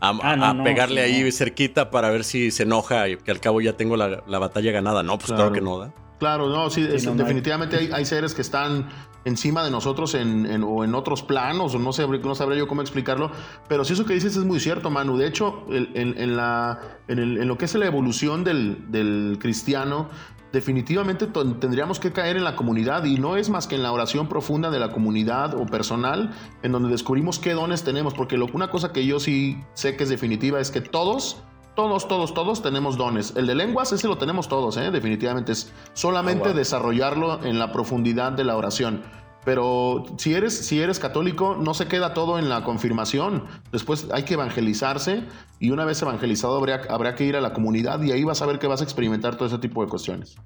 Ah, no, a no, pegarle sí, ahí no. cerquita para ver si se enoja y que al cabo ya tengo la, la batalla ganada. No, pues claro, Claro. que no, ¿da? Claro, no, sí, es- no, no hay- definitivamente hay, hay seres que están encima de nosotros en, en- o en otros planos, o no, sé, no sabré yo cómo explicarlo, pero sí eso que dices es muy cierto, Manu. De hecho, en, en la, en, el- en lo que es la evolución del, del cristiano, definitivamente tendríamos que caer en la comunidad y no es más que en la oración profunda de la comunidad o personal, en donde descubrimos qué dones tenemos, porque lo, una cosa que yo sí sé que es definitiva es que todos... Todos, todos, todos tenemos dones. El de lenguas, ese lo tenemos todos, ¿eh? definitivamente. Es solamente Ah, wow. desarrollarlo en la profundidad de la oración. Pero si eres, si eres católico, no se queda todo en la confirmación. Después hay que evangelizarse y una vez evangelizado habrá, habrá que ir a la comunidad y ahí vas a ver que vas a experimentar todo ese tipo de cuestiones.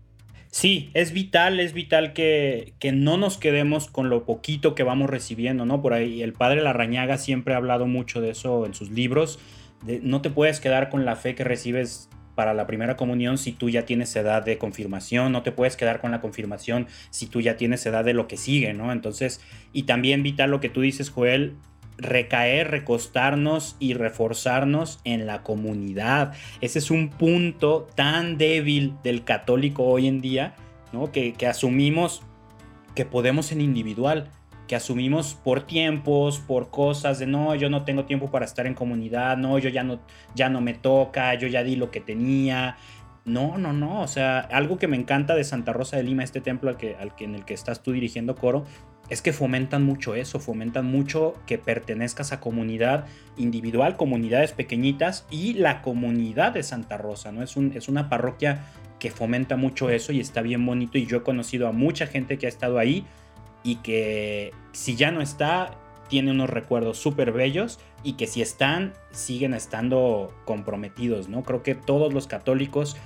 Sí, es vital, es vital que, que no nos quedemos con lo poquito que vamos recibiendo, ¿no? Por ahí el padre Larrañaga siempre ha hablado mucho de eso en sus libros. no te puedes quedar con la fe que recibes para la primera comunión si tú ya tienes edad de confirmación, no te puedes quedar con la confirmación si tú ya tienes edad de lo que sigue, ¿no? Entonces, y también vital lo que tú dices, Joel, recaer, recostarnos y reforzarnos en la comunidad. Ese es un punto tan débil del católico hoy en día, ¿no? Que, que asumimos que podemos en individual, que asumimos por tiempos, por cosas de no, yo no tengo tiempo para estar en comunidad, no, yo ya no, ya no me toca, yo ya di lo que tenía. No, no, no. O sea, algo que me encanta de Santa Rosa de Lima, este templo al que, al que, en el que estás tú dirigiendo coro, es que fomentan mucho eso, fomentan mucho que pertenezcas a comunidad individual, comunidades pequeñitas y la comunidad de Santa Rosa, ¿no? Es, un, es una parroquia que fomenta mucho eso y está bien bonito y yo he conocido a mucha gente que ha estado ahí y que si ya no está, tiene unos recuerdos súper bellos y que si están, siguen estando comprometidos, ¿no? Creo que todos los católicos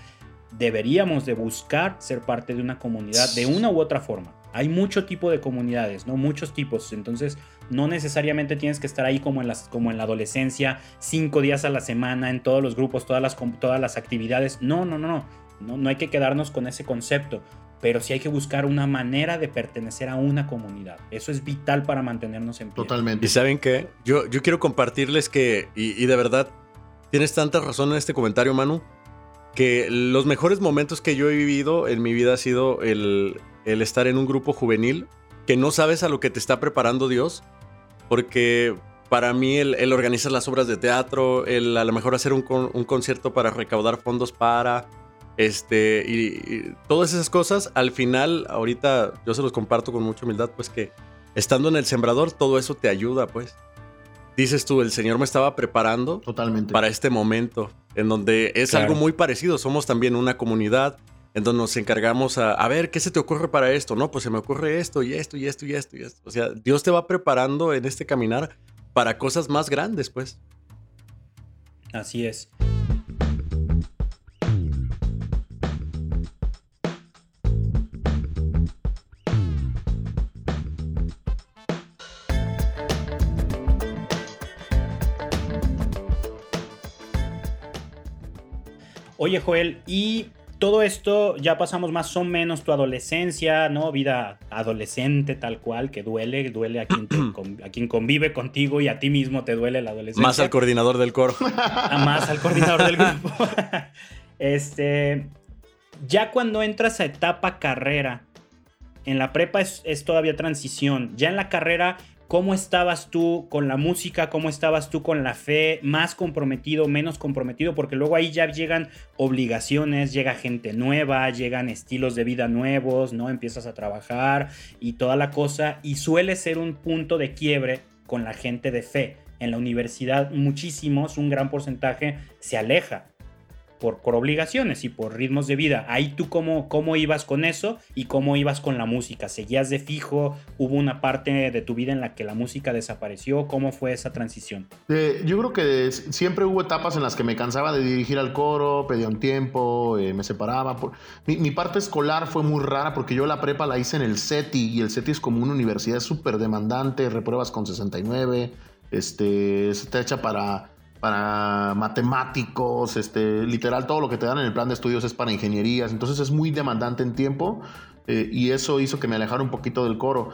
deberíamos de buscar ser parte de una comunidad de una u otra forma. Hay mucho tipo de comunidades, ¿no? Muchos tipos. Entonces, no necesariamente tienes que estar ahí como en, las, como en la adolescencia, cinco días a la semana, en todos los grupos, todas las, todas las actividades. No, no, no, no. No, no hay que quedarnos con ese concepto pero sí hay que buscar una manera de pertenecer a una comunidad. Eso es vital para mantenernos en pie. Totalmente. Y saben qué, yo, yo quiero compartirles que, y, de verdad, tienes tanta razón en este comentario, Manu, que los mejores momentos que yo he vivido en mi vida ha sido el, el estar en un grupo juvenil que no sabes a lo que te está preparando Dios, porque para mí el, organizar las obras de teatro, el a lo mejor hacer un, un concierto para recaudar fondos para este, y, todas esas cosas, al final, ahorita yo se los comparto con mucha humildad, pues que estando en el sembrador, todo eso te ayuda, pues. Dices tú, el Señor me estaba preparando Totalmente. para este momento, en donde es algo muy parecido. Somos también una comunidad en donde nos encargamos a, a ver, ¿qué se te ocurre para esto? No, pues se me ocurre esto y esto y esto y esto y esto. O sea, Dios te va preparando en este caminar para cosas más grandes, pues. Así es. Oye, Joel, y todo esto ya pasamos más o menos tu adolescencia, ¿no? Vida adolescente tal cual, que duele, duele a quien, [CLEARS THROAT] a quien convive contigo y a ti mismo te duele la adolescencia. Más al coordinador del coro. más al coordinador del grupo. [LAUGHS] este, ya cuando entras a etapa carrera, en la prepa es, es todavía transición, ya en la carrera ¿Cómo estabas tú con la música? ¿Cómo estabas tú con la fe? ¿Más comprometido, menos comprometido? Porque luego ahí ya llegan obligaciones, llega gente nueva, llegan estilos de vida nuevos, ¿no? Empiezas a trabajar y toda la cosa. Y suele ser un punto de quiebre con la gente de fe. En la universidad muchísimos, un gran porcentaje, se aleja por, obligaciones y por ritmos de vida. Ahí tú cómo, cómo ibas con eso y cómo ibas con la música. ¿Seguías de fijo? ¿Hubo una parte de tu vida en la que la música desapareció? ¿Cómo fue esa transición? Eh, yo creo que siempre hubo etapas en las que me cansaba de dirigir al coro, pedía un tiempo, eh, me separaba. Mi, parte escolar fue muy rara porque yo la prepa la hice en el SETI y el SETI es como una universidad súper demandante, repruebas con 69, este, está hecha para para matemáticos, este, literal, todo lo que te dan en el plan de estudios es para ingenierías, entonces es muy demandante en tiempo eh, y eso hizo que me alejara un poquito del coro.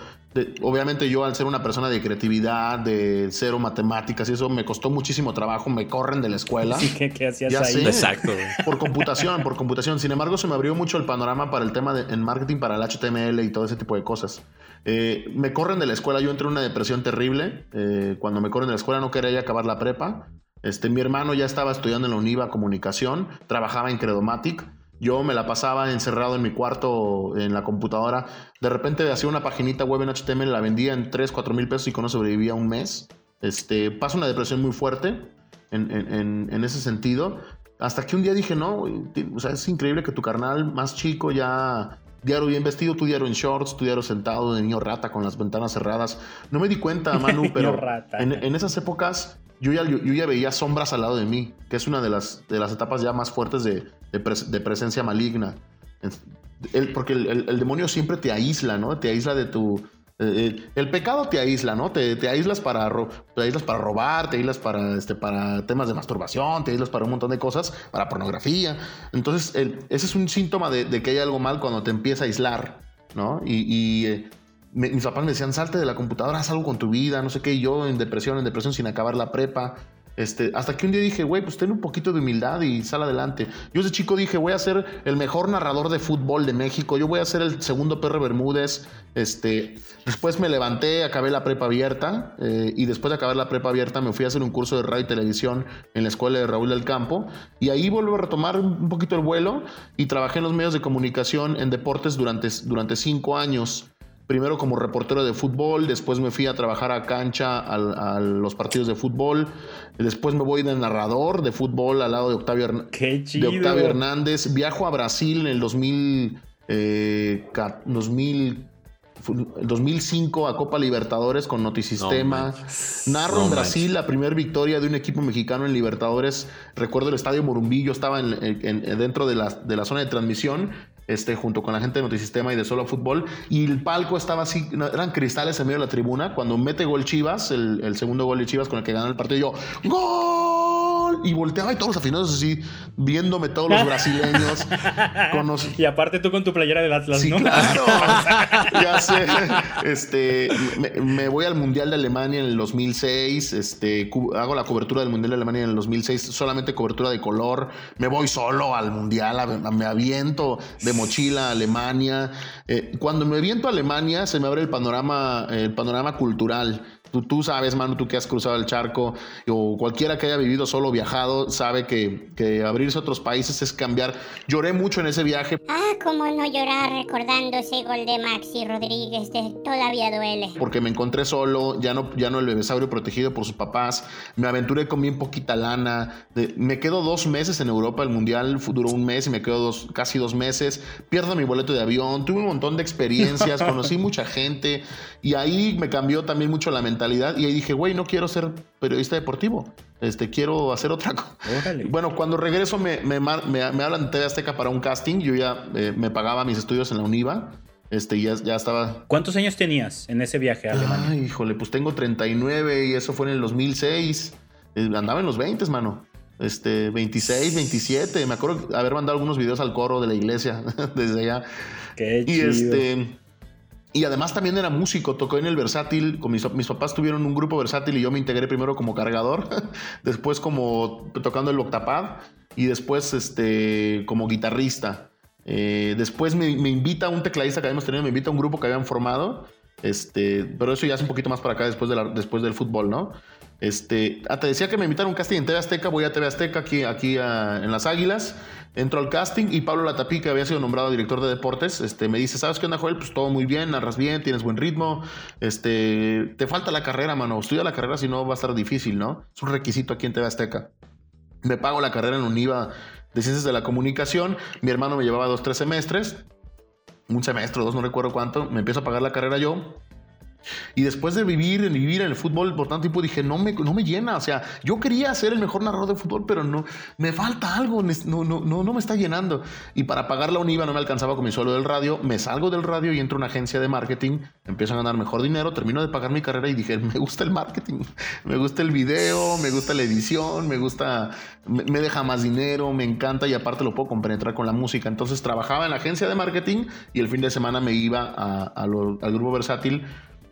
obviamente yo al ser una persona de creatividad, de cero matemáticas y eso me costó muchísimo trabajo, me corren de la escuela. Sí, ¿qué, hacías ahí? Exacto. Por computación, por computación. Sin embargo, se me abrió mucho el panorama para el tema de, en marketing, para el HTML y todo ese tipo de cosas. Eh, me corren de la escuela, yo entré en una depresión terrible. Eh, cuando me corren de la escuela no quería acabar la prepa. Este, mi hermano ya estaba estudiando en la UNIVA Comunicación, trabajaba en Credomatic. Yo me la pasaba encerrado en mi cuarto en la computadora. De repente hacía una paginita web en HTML, la vendía en 3, 4 mil pesos y con eso sobrevivía un mes. Este, pasa una depresión muy fuerte en, ese sentido. Hasta que un día dije, no, o sea, es increíble que tu carnal más chico ya diario bien vestido, tu diario en shorts, tu diario sentado de niño rata con las ventanas cerradas. No me di cuenta, [LAUGHS] Manu, pero en, en, esas épocas yo ya, yo, ya, veía sombras al lado de mí, que es una de las, de las etapas ya más fuertes de, de, presencia maligna. El, porque el, demonio siempre te aísla, ¿no? Te aísla de tu... Eh, el pecado te aísla, ¿no? Te, te, aíslas para te aíslas para robar, te aíslas para, este, para temas de masturbación, te aíslas para un montón de cosas, para pornografía. Entonces, ese es un síntoma de, que hay algo mal cuando te empieza a aislar, ¿no? Y, eh, mis papás me decían, salte de la computadora, haz algo con tu vida, no sé qué, y yo en depresión, en depresión sin acabar la prepa. Este, hasta que un día dije, güey, pues ten un poquito de humildad y sal adelante. Yo ese chico dije, voy a ser el mejor narrador de fútbol de México, yo voy a ser el segundo perro Bermúdez. Este, después me levanté, acabé la prepa abierta eh, y después de acabar la prepa abierta me fui a hacer un curso de radio y televisión en la escuela de Raúl del Campo y ahí vuelvo a retomar un poquito el vuelo y trabajé en los medios de comunicación en deportes durante, durante cinco años primero como reportero de fútbol, después me fui a trabajar a cancha a, los partidos de fútbol, después me voy de narrador de fútbol al lado de Octavio, de Octavio Hernández, viajo a Brasil en el 2000, 2000 el 2005 a Copa Libertadores con Notisistema. Narro en Brasil la primera victoria de un equipo mexicano en Libertadores. Recuerdo el estadio Morumbillo, estaba en, dentro de la, de la zona de transmisión este, junto con la gente de Notisistema y de Solo Fútbol. Y el palco estaba así, eran cristales en medio de la tribuna. Cuando mete gol Chivas, el, el segundo gol de Chivas con el que gana el partido, yo, ¡Gol! y volteaba y todos los afinados así, viéndome todos los [LAUGHS] brasileños. Y aparte tú con tu playera del Atlas, sí, Claro, [LAUGHS] ya sé. Este, me, voy al Mundial de Alemania en el 2006. Este, hago la cobertura del Mundial de Alemania en el 2006, solamente cobertura de color. Me voy solo al Mundial, me aviento de mochila Alemania. Eh, cuando me aviento a Alemania, se me abre el panorama, el panorama cultural Tú, sabes, mano, tú que has cruzado el charco o cualquiera que haya vivido solo viajado, sabe que, que, abrirse a otros países es cambiar. Lloré mucho en ese viaje. Ah, cómo no llorar recordando ese gol de Maxi Rodríguez, todavía duele. Porque me encontré solo, ya no, ya no el bebesaurio protegido por sus papás, me aventuré con bien poquita lana, me quedo dos meses en Europa, el Mundial duró un mes y me quedo dos, casi dos meses, pierdo mi boleto de avión, tuve un montón de experiencias, [LAUGHS] conocí mucha gente y ahí me cambió también mucho la mentalidad y ahí dije, güey, no quiero ser periodista deportivo. Este, quiero hacer otra cosa. Bueno, cuando regreso me, me, me, hablan de TV Azteca para un casting. Yo ya eh, me pagaba mis estudios en la UNIVA. Este, ya, ya estaba. ¿Cuántos años tenías en ese viaje a Alemania? Ay, híjole, pues tengo 39 y eso fue en el 2006. Eh, andaba en los 20, mano. Este, 26, 27. Me acuerdo haber mandado algunos videos al coro de la iglesia [LAUGHS] desde allá. Qué y este y además también era músico, tocó en el versátil, con mis, papás tuvieron un grupo versátil y yo me integré primero como cargador, [LAUGHS] después como tocando el octapad y después este, como guitarrista. Eh, después me, invita un tecladista que habíamos tenido, me invita a un grupo que habían formado, este, pero eso ya es un poquito más para acá después, de después del fútbol, ¿no? Este, ah, te decía que me invitaron a un casting en TV Azteca, voy a TV Azteca aquí, aquí en Las Águilas. Entro al casting y Pablo Latapí, que había sido nombrado director de deportes, este, me dice, ¿sabes qué onda, Joel? Pues todo muy bien, narras bien, tienes buen ritmo, este, te falta la carrera, mano, estudia la carrera, si no va a estar difícil, ¿no? Es un requisito aquí en TV Azteca. Me pago la carrera en UNIVA de Ciencias de la Comunicación, mi hermano me llevaba dos, tres semestres, un semestre, dos, no recuerdo cuánto, me empiezo a pagar la carrera yo, y después de vivir, vivir en el fútbol por tanto tiempo, dije, no me, no me llena. O sea, yo quería ser el mejor narrador de fútbol, pero no, me falta algo, no, no, no, no me está llenando. Y para pagar la UNIVA no me alcanzaba con mi sueldo del radio. Me salgo del radio y entro a una agencia de marketing, empiezo a ganar mejor dinero, termino de pagar mi carrera y dije, me gusta el marketing, me gusta el video, me gusta la edición, me gusta, me, deja más dinero, me encanta y aparte lo puedo compenetrar con la música. Entonces trabajaba en la agencia de marketing y el fin de semana me iba al grupo versátil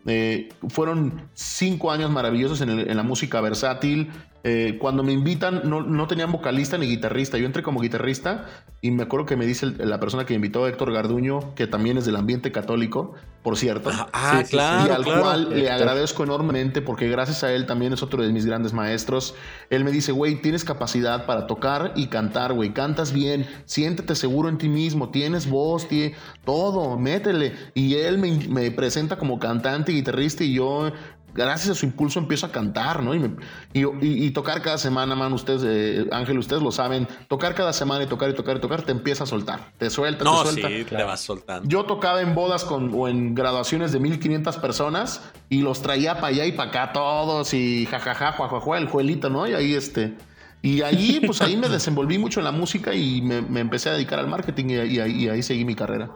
eh, fueron cinco años maravillosos en, la música versátil. Eh, cuando me invitan, no, no, tenían vocalista ni guitarrista. Yo entré como guitarrista y me acuerdo que me dice la persona que me invitó, Héctor Garduño, que también es del ambiente católico, por cierto. Ah, ah claro. Y al cual le agradezco enormemente porque gracias a él también es otro de mis grandes maestros. Él me dice, güey, tienes capacidad para tocar y cantar, güey. Cantas bien, siéntete seguro en ti mismo, tienes voz, tiene todo, métele. Y él me, me presenta como cantante y guitarrista y yo gracias a su impulso empiezo a cantar, ¿no? Y, y, tocar cada semana, man, ustedes, eh, Ángel, ustedes lo saben, tocar cada semana y tocar y tocar y tocar, te empieza a soltar, te suelta, no, te suelta. Sí, te vas soltando. Yo tocaba en bodas con, o en graduaciones de 1500 personas y los traía para allá y para acá todos y jajaja, juajuajua, el juelito, ¿no? Y ahí este... Y ahí, pues ahí me desenvolví mucho en la música y me, empecé a dedicar al marketing y ahí seguí mi carrera.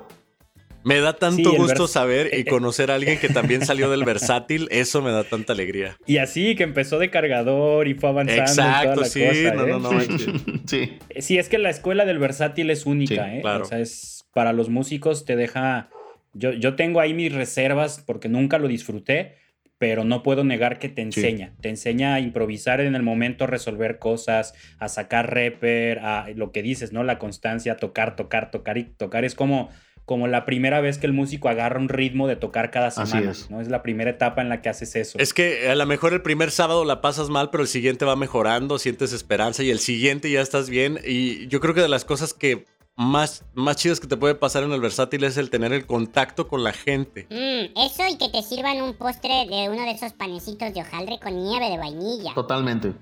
Me da tanto gusto saber y [LAUGHS] conocer a alguien que también salió del versátil. Eso me da tanta alegría. Y así que empezó de cargador y fue avanzando. Exacto, sí, no, no, no, sí. sí, es que la escuela del versátil es única, ¿eh? Claro. O sea, es para los músicos te deja. Yo, yo tengo ahí mis reservas porque nunca lo disfruté, pero no puedo negar que te enseña. Te enseña a improvisar en el momento, a resolver cosas, a sacar rapper, a lo que dices, ¿no? La constancia, tocar, tocar, tocar y tocar. Es como como la primera vez que el músico agarra un ritmo de tocar cada semana. es. ¿no? es la primera etapa en la que haces eso. Es que a lo mejor el primer sábado la pasas mal, pero el siguiente va mejorando, sientes esperanza y el siguiente ya estás bien. Y yo creo que de las cosas que más, más chidas que te puede pasar en el versátil es el tener el contacto con la gente. Mm, eso y que te sirvan un postre de uno de esos panecitos de hojaldre con nieve de vainilla. Totalmente.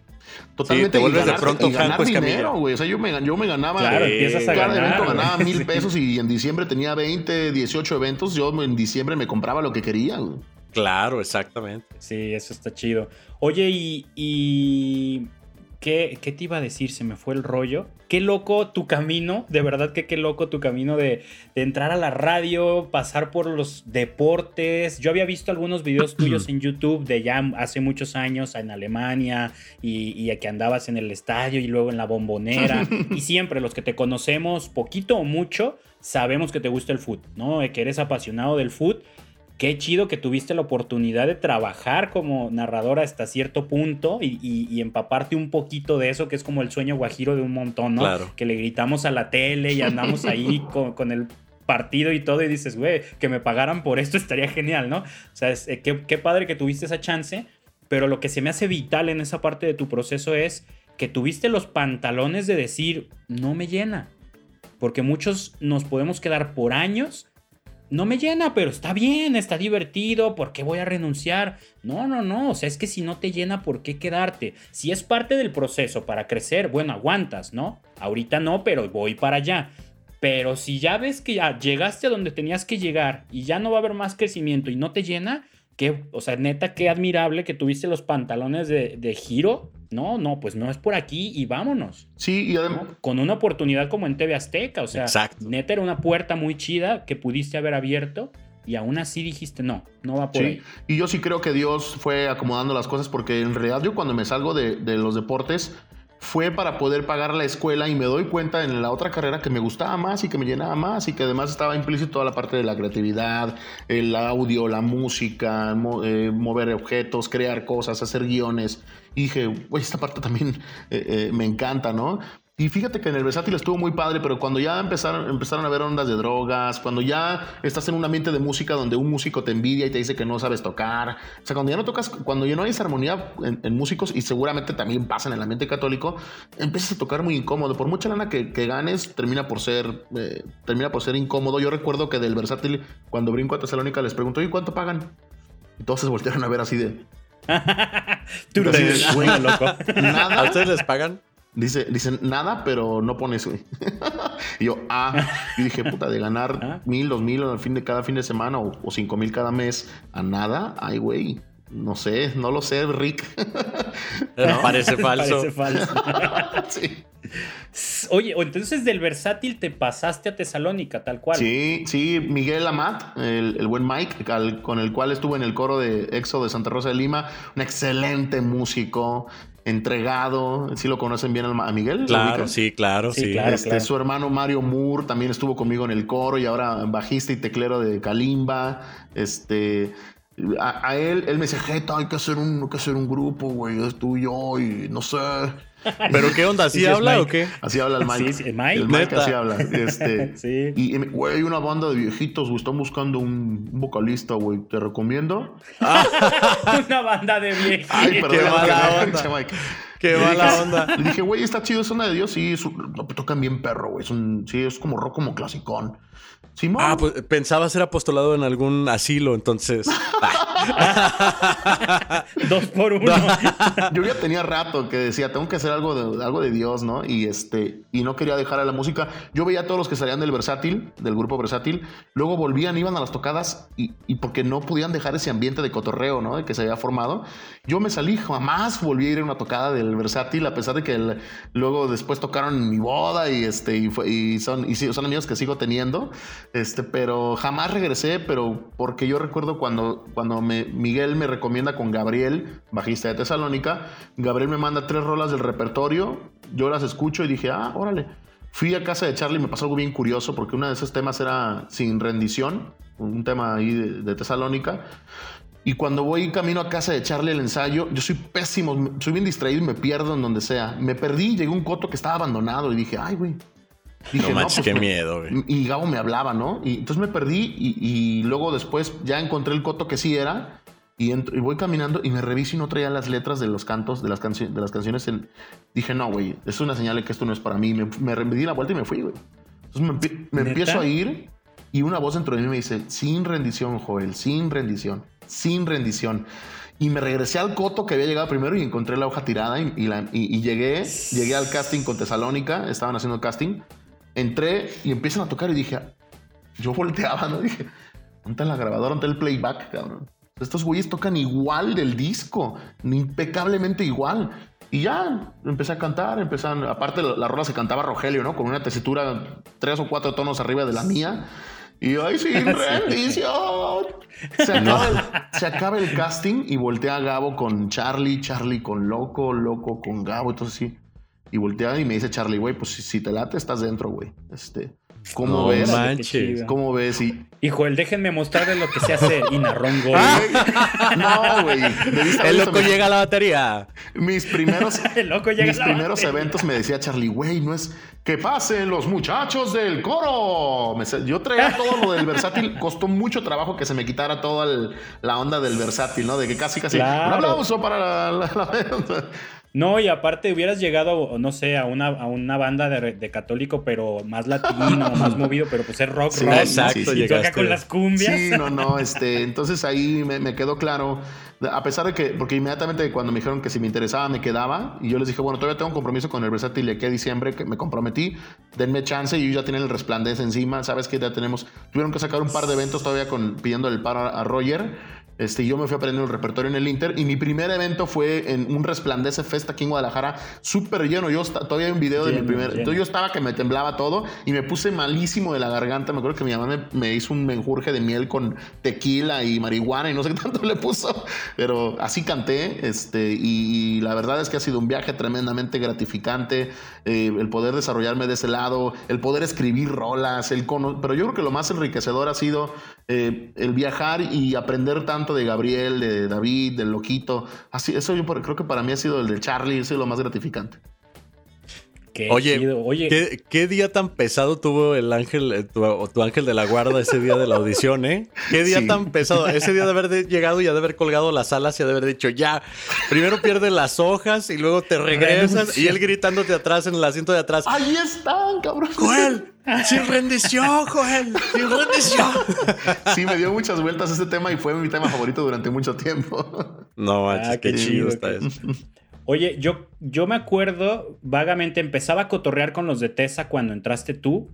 Totalmente. te vuelves y de pronto y ganar Franco dinero, güey. O sea, yo me, yo me ganaba. Claro, Sí. empiezas a cada ganar. evento güey. ganaba mil Sí. [LAUGHS] pesos y en diciembre tenía 20, 18 eventos. Yo en diciembre me compraba lo que quería, güey. Claro, exactamente. Sí, eso está chido. Oye, y. y ¿qué, ¿Qué te iba a decir? Se me fue el rollo. Qué loco tu camino, de verdad que qué loco tu camino de, de entrar a la radio, pasar por los deportes. Yo había visto algunos videos [CLEARS THROAT] tuyos en YouTube de ya hace muchos años en Alemania y, y que andabas en el estadio y luego en la bombonera. [LAUGHS] y siempre los que te conocemos, poquito o mucho, sabemos que te gusta el fútbol, ¿no? Que eres apasionado del fútbol. Qué chido que tuviste la oportunidad de trabajar como narradora hasta cierto punto y, y- y empaparte un poquito de eso, que es como el sueño guajiro de un montón, ¿no? Claro. Que le gritamos a la tele y andamos ahí [LAUGHS] con, con el partido y todo y dices, güey, que me pagaran por esto estaría genial, ¿no? O sea, es- eh, qué, qué padre que tuviste esa chance, pero lo que se me hace vital en esa parte de tu proceso es que tuviste los pantalones de decir, no me llena. Porque muchos nos podemos quedar por años no me llena, pero está bien, está divertido, ¿por qué voy a renunciar? No, no, no, o sea, es que si no te llena, ¿por qué quedarte? Si es parte del proceso para crecer, bueno, aguantas, ¿no? Ahorita no, pero voy para allá. Pero si ya ves que ya llegaste a donde tenías que llegar y ya no va a haber más crecimiento y no te llena, que, o sea, neta, qué admirable que tuviste los pantalones de, de giro. No, no, pues no es por aquí y vámonos. Sí, y además. ¿no? Con una oportunidad como en TV Azteca, o sea, Exacto. neta era una puerta muy chida que pudiste haber abierto y aún así dijiste, no, no va por Sí, ahí. y yo sí creo que Dios fue acomodando las cosas porque en realidad yo cuando me salgo de, de los deportes fue para poder pagar la escuela y me doy cuenta en la otra carrera que me gustaba más y que me llenaba más y que además estaba implícito toda la parte de la creatividad, el audio, la música, mo- eh, mover objetos, crear cosas, hacer guiones. Y dije, esta parte también [LAUGHS] eh, eh, me encanta, ¿no? Y fíjate que en el versátil estuvo muy padre, pero cuando ya empezaron, empezaron a haber ondas de drogas, cuando ya estás en un ambiente de música donde un músico te envidia y te dice que no sabes tocar, o sea, cuando ya no tocas, cuando ya no hay esa armonía en, en músicos, y seguramente también pasa en el ambiente católico, empiezas a tocar muy incómodo. Por mucha lana que, que ganes, termina por ser, eh, termina por ser incómodo. Yo recuerdo que del versátil, cuando brinco a Tesalónica, les pregunto, ¿y cuánto pagan? Y todos se voltearon a ver así de, [LAUGHS] Tú güey. loco. ¿A ustedes les pagan? Dice, dicen nada, pero no pones, güey. [LAUGHS] y yo, ah, y dije, puta, de [LAUGHS] Ah. ganar mil, dos mil al fin de cada fin de semana o, o cinco mil cada mes a nada, ay, güey. No sé, no lo sé, Rick. [LAUGHS] Eh, Parece falso. Parece falso. sí. Oye, o entonces del versátil te pasaste a Tesalónica, tal cual. sí, sí, Miguel Amat, el, el buen Mike, al- con el cual estuve en el coro de EXO de Santa Rosa de Lima, un excelente músico, entregado. ¿Sí lo conocen bien a Miguel? ¿Lo Claro, sí, claro, Sí, sí. claro. Este, Su hermano Mario Moore también estuvo conmigo en el coro y ahora bajista y teclero de Kalimba. Este, a, a él, él me dice, Jeta, hay que hacer un, hay que hacer un grupo, güey, es tú y yo, y no sé. [LAUGHS] ¿Pero qué onda? ¿Sí Sí, es habla Mike. o qué? Así habla el Mike. Sí, sí, Mike. El Mike Neta. así habla. Este, [LAUGHS] Sí. Y, güey, una banda de viejitos, güey, están buscando un, un vocalista, güey, te recomiendo. [LAUGHS] Una banda de viejitos. Ay, perdón, qué mala onda. Mike. Qué Le mala dije- onda. Le dije, güey, está chido, es una de Dios. Sí, es un- no, tocan bien perro, güey. Es un, sí, es como rock, como clasicón. Simón. Ah, pues pensaba ser apostolado en algún asilo, entonces. [LAUGHS] Dos por uno. [LAUGHS] Yo ya tenía rato que decía, tengo que hacer algo de, algo de Dios, ¿no? Y este, y no quería dejar a la música. Yo veía a todos los que salían del versátil, del grupo versátil, luego volvían, iban a las tocadas y, y porque no podían dejar ese ambiente de cotorreo, ¿no? De que se había formado. Yo me salí, jamás volví a ir a una tocada del versátil, a pesar de que el- luego después tocaron en mi boda y este, y, fue- y son, y sí, son amigos que sigo teniendo. Este, pero jamás regresé, pero porque yo recuerdo cuando, cuando Miguel me recomienda con Gabriel, bajista de Tesalónica, Gabriel me manda tres rolas del repertorio, yo las escucho y dije, ah, órale. Fui a casa de Charlie y me pasó algo bien curioso porque uno de esos temas era sin rendición, un tema ahí de, de Tesalónica. Y cuando voy camino a casa de Charlie el ensayo, yo soy pésimo, soy bien distraído y me pierdo en donde sea. Me perdí, llegué a un coto que estaba abandonado y dije, ay, güey. Dije, No manches, pues, qué miedo, güey. y Gabo me hablaba, ¿no? Y entonces me perdí y, y luego después ya encontré el coto que sí era y, entro- y voy caminando y me reviso y no traía las letras de los cantos, de las, cancio- de las canciones. en- Dije, no, güey, es una señal de que esto no es para mí. Me, me me di la vuelta y me fui, güey. Entonces me, me empiezo a ir y una voz dentro de mí me dice, sin rendición, Joel, sin rendición, sin rendición. Y me regresé al coto que había llegado primero y encontré la hoja tirada y, y, llegué, llegué al casting con Tesalónica, estaban haciendo casting. Entré y empiezan a tocar y dije, yo volteaba, ¿no? Dije, ¿dónde la grabadora? ¿Dónde el playback, cabrón? Estos güeyes tocan igual del disco, impecablemente igual. Y ya empecé a cantar, empezaron, aparte la, la rola se cantaba Rogelio, ¿no? Con una tesitura tres o cuatro tonos arriba de la mía. Y yo, ay, sin [LAUGHS] rendición. Se acaba, el, se acaba, el, casting y voltea a Gabo con Charlie, Charlie con Loco, Loco con Gabo, entonces sí. Y voltea y me dice Charlie, güey, pues si, si te late, estás dentro, güey. Este, ¿Cómo no ves? Manches. ¿Cómo ves? Y... Hijo, el déjenme mostrarle lo que se hace no, güey. El loco llega a la batería. Mis primeros, el loco llega mis primeros eventos me decía Charlie, güey, no es que pasen los muchachos del coro. yo traía todo lo del versátil. Costó mucho trabajo que se me quitara toda la onda del versátil, ¿no? De que casi, casi. Claro. Un aplauso para la, la... No, y aparte hubieras llegado, no sé, a una, a una banda de, católico, pero más latino, [LAUGHS] más movido, pero pues es rock, rock. Exacto, y toca con las cumbias. Sí, no, no, este, entonces ahí me, me, quedó claro, a pesar de que, porque inmediatamente cuando me dijeron que si me interesaba me quedaba, y yo les dije, bueno, todavía tengo un compromiso con el versátil de que diciembre, que me comprometí, denme chance, y ellos ya tienen el resplandez encima, sabes que ya tenemos, tuvieron que sacar un par de eventos todavía con, pidiendo el paro a Roger este, yo me fui aprendiendo el repertorio en el Inter y mi primer evento fue en un Resplandece Fest aquí en Guadalajara, súper lleno. Yo todavía hay un video de mi primer. Entonces yo estaba que me temblaba todo y me puse malísimo de la garganta. Me acuerdo que mi mamá me, hizo un menjurje de miel con tequila y marihuana y no sé [LAUGHS] qué tanto le puso, pero así canté. Este, y, la verdad es que ha sido un viaje tremendamente gratificante. Eh, el poder desarrollarme de ese lado, el poder escribir rolas, el cono pero yo creo que lo más enriquecedor ha sido eh, el viajar y aprender tanto de Gabriel, de David, del Loquito. Así, eso yo creo que para mí ha sido el de Charlie, eso es lo más gratificante. oye, oye. ¿qué, día tan pesado tuvo el ángel, eh, tu, ángel de la guarda ese día de la audición, eh? ¿Qué día tan pesado? Ese día de haber llegado y de haber colgado las alas y de haber dicho, ya, primero pierdes las hojas y luego te regresas y él gritándote atrás en el asiento de atrás. Ahí están, cabrón. Joel, sin rendición, Joel, sin rendición. Sí, me dio muchas vueltas ese tema y fue mi tema favorito durante mucho tiempo. No, ah, qué, chido está eso. Oye, yo, yo me acuerdo vagamente, empezaba a cotorrear con los de Tessa cuando entraste tú.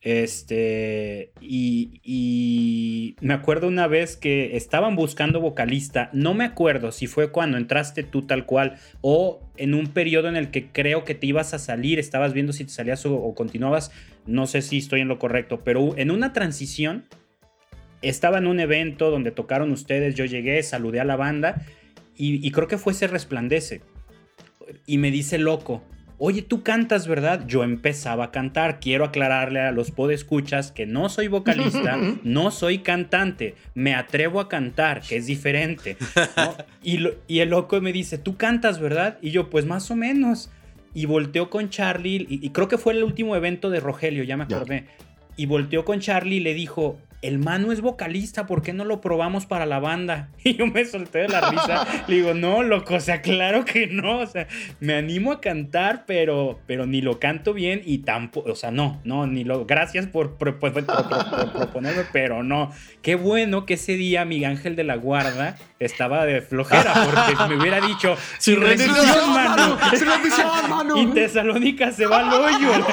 Este, y, y, me acuerdo una vez que estaban buscando vocalista, no me acuerdo si fue cuando entraste tú tal cual o en un periodo en el que creo que te ibas a salir, estabas viendo si te salías o, continuabas, no sé si estoy en lo correcto, pero en una transición estaba en un evento donde tocaron ustedes, yo llegué, saludé a la banda y, y creo que fue ese resplandece. Y me dice loco, Oye, tú cantas, ¿verdad? Yo empezaba a cantar. Quiero aclararle a los podescuchas que no soy vocalista, [LAUGHS] no soy cantante. Me atrevo a cantar, que es diferente. [LAUGHS] Y, y, el loco me dice, tú cantas, ¿verdad? Y yo, pues más o menos. Y volteó con Charlie, y, creo que fue el último evento de Rogelio, ya me acordé. Y volteó con Charlie y le dijo, el Manu es vocalista, ¿por qué no lo probamos para la banda? [LAUGHS] Y yo me solté de la risa. [LAUGHS] Le digo, no, loco, o sea, claro que no. O sea, me animo a cantar, pero, pero ni lo canto bien y tampoco, o sea, no, no, ni lo. Gracias por, proponerme, pero no. Qué bueno que ese día mi ángel de la guarda estaba de flojera, porque me hubiera dicho, sin rendición, Manu. Sin rendición, Manu. Y Tesalónica se va al hoyo. [LAUGHS]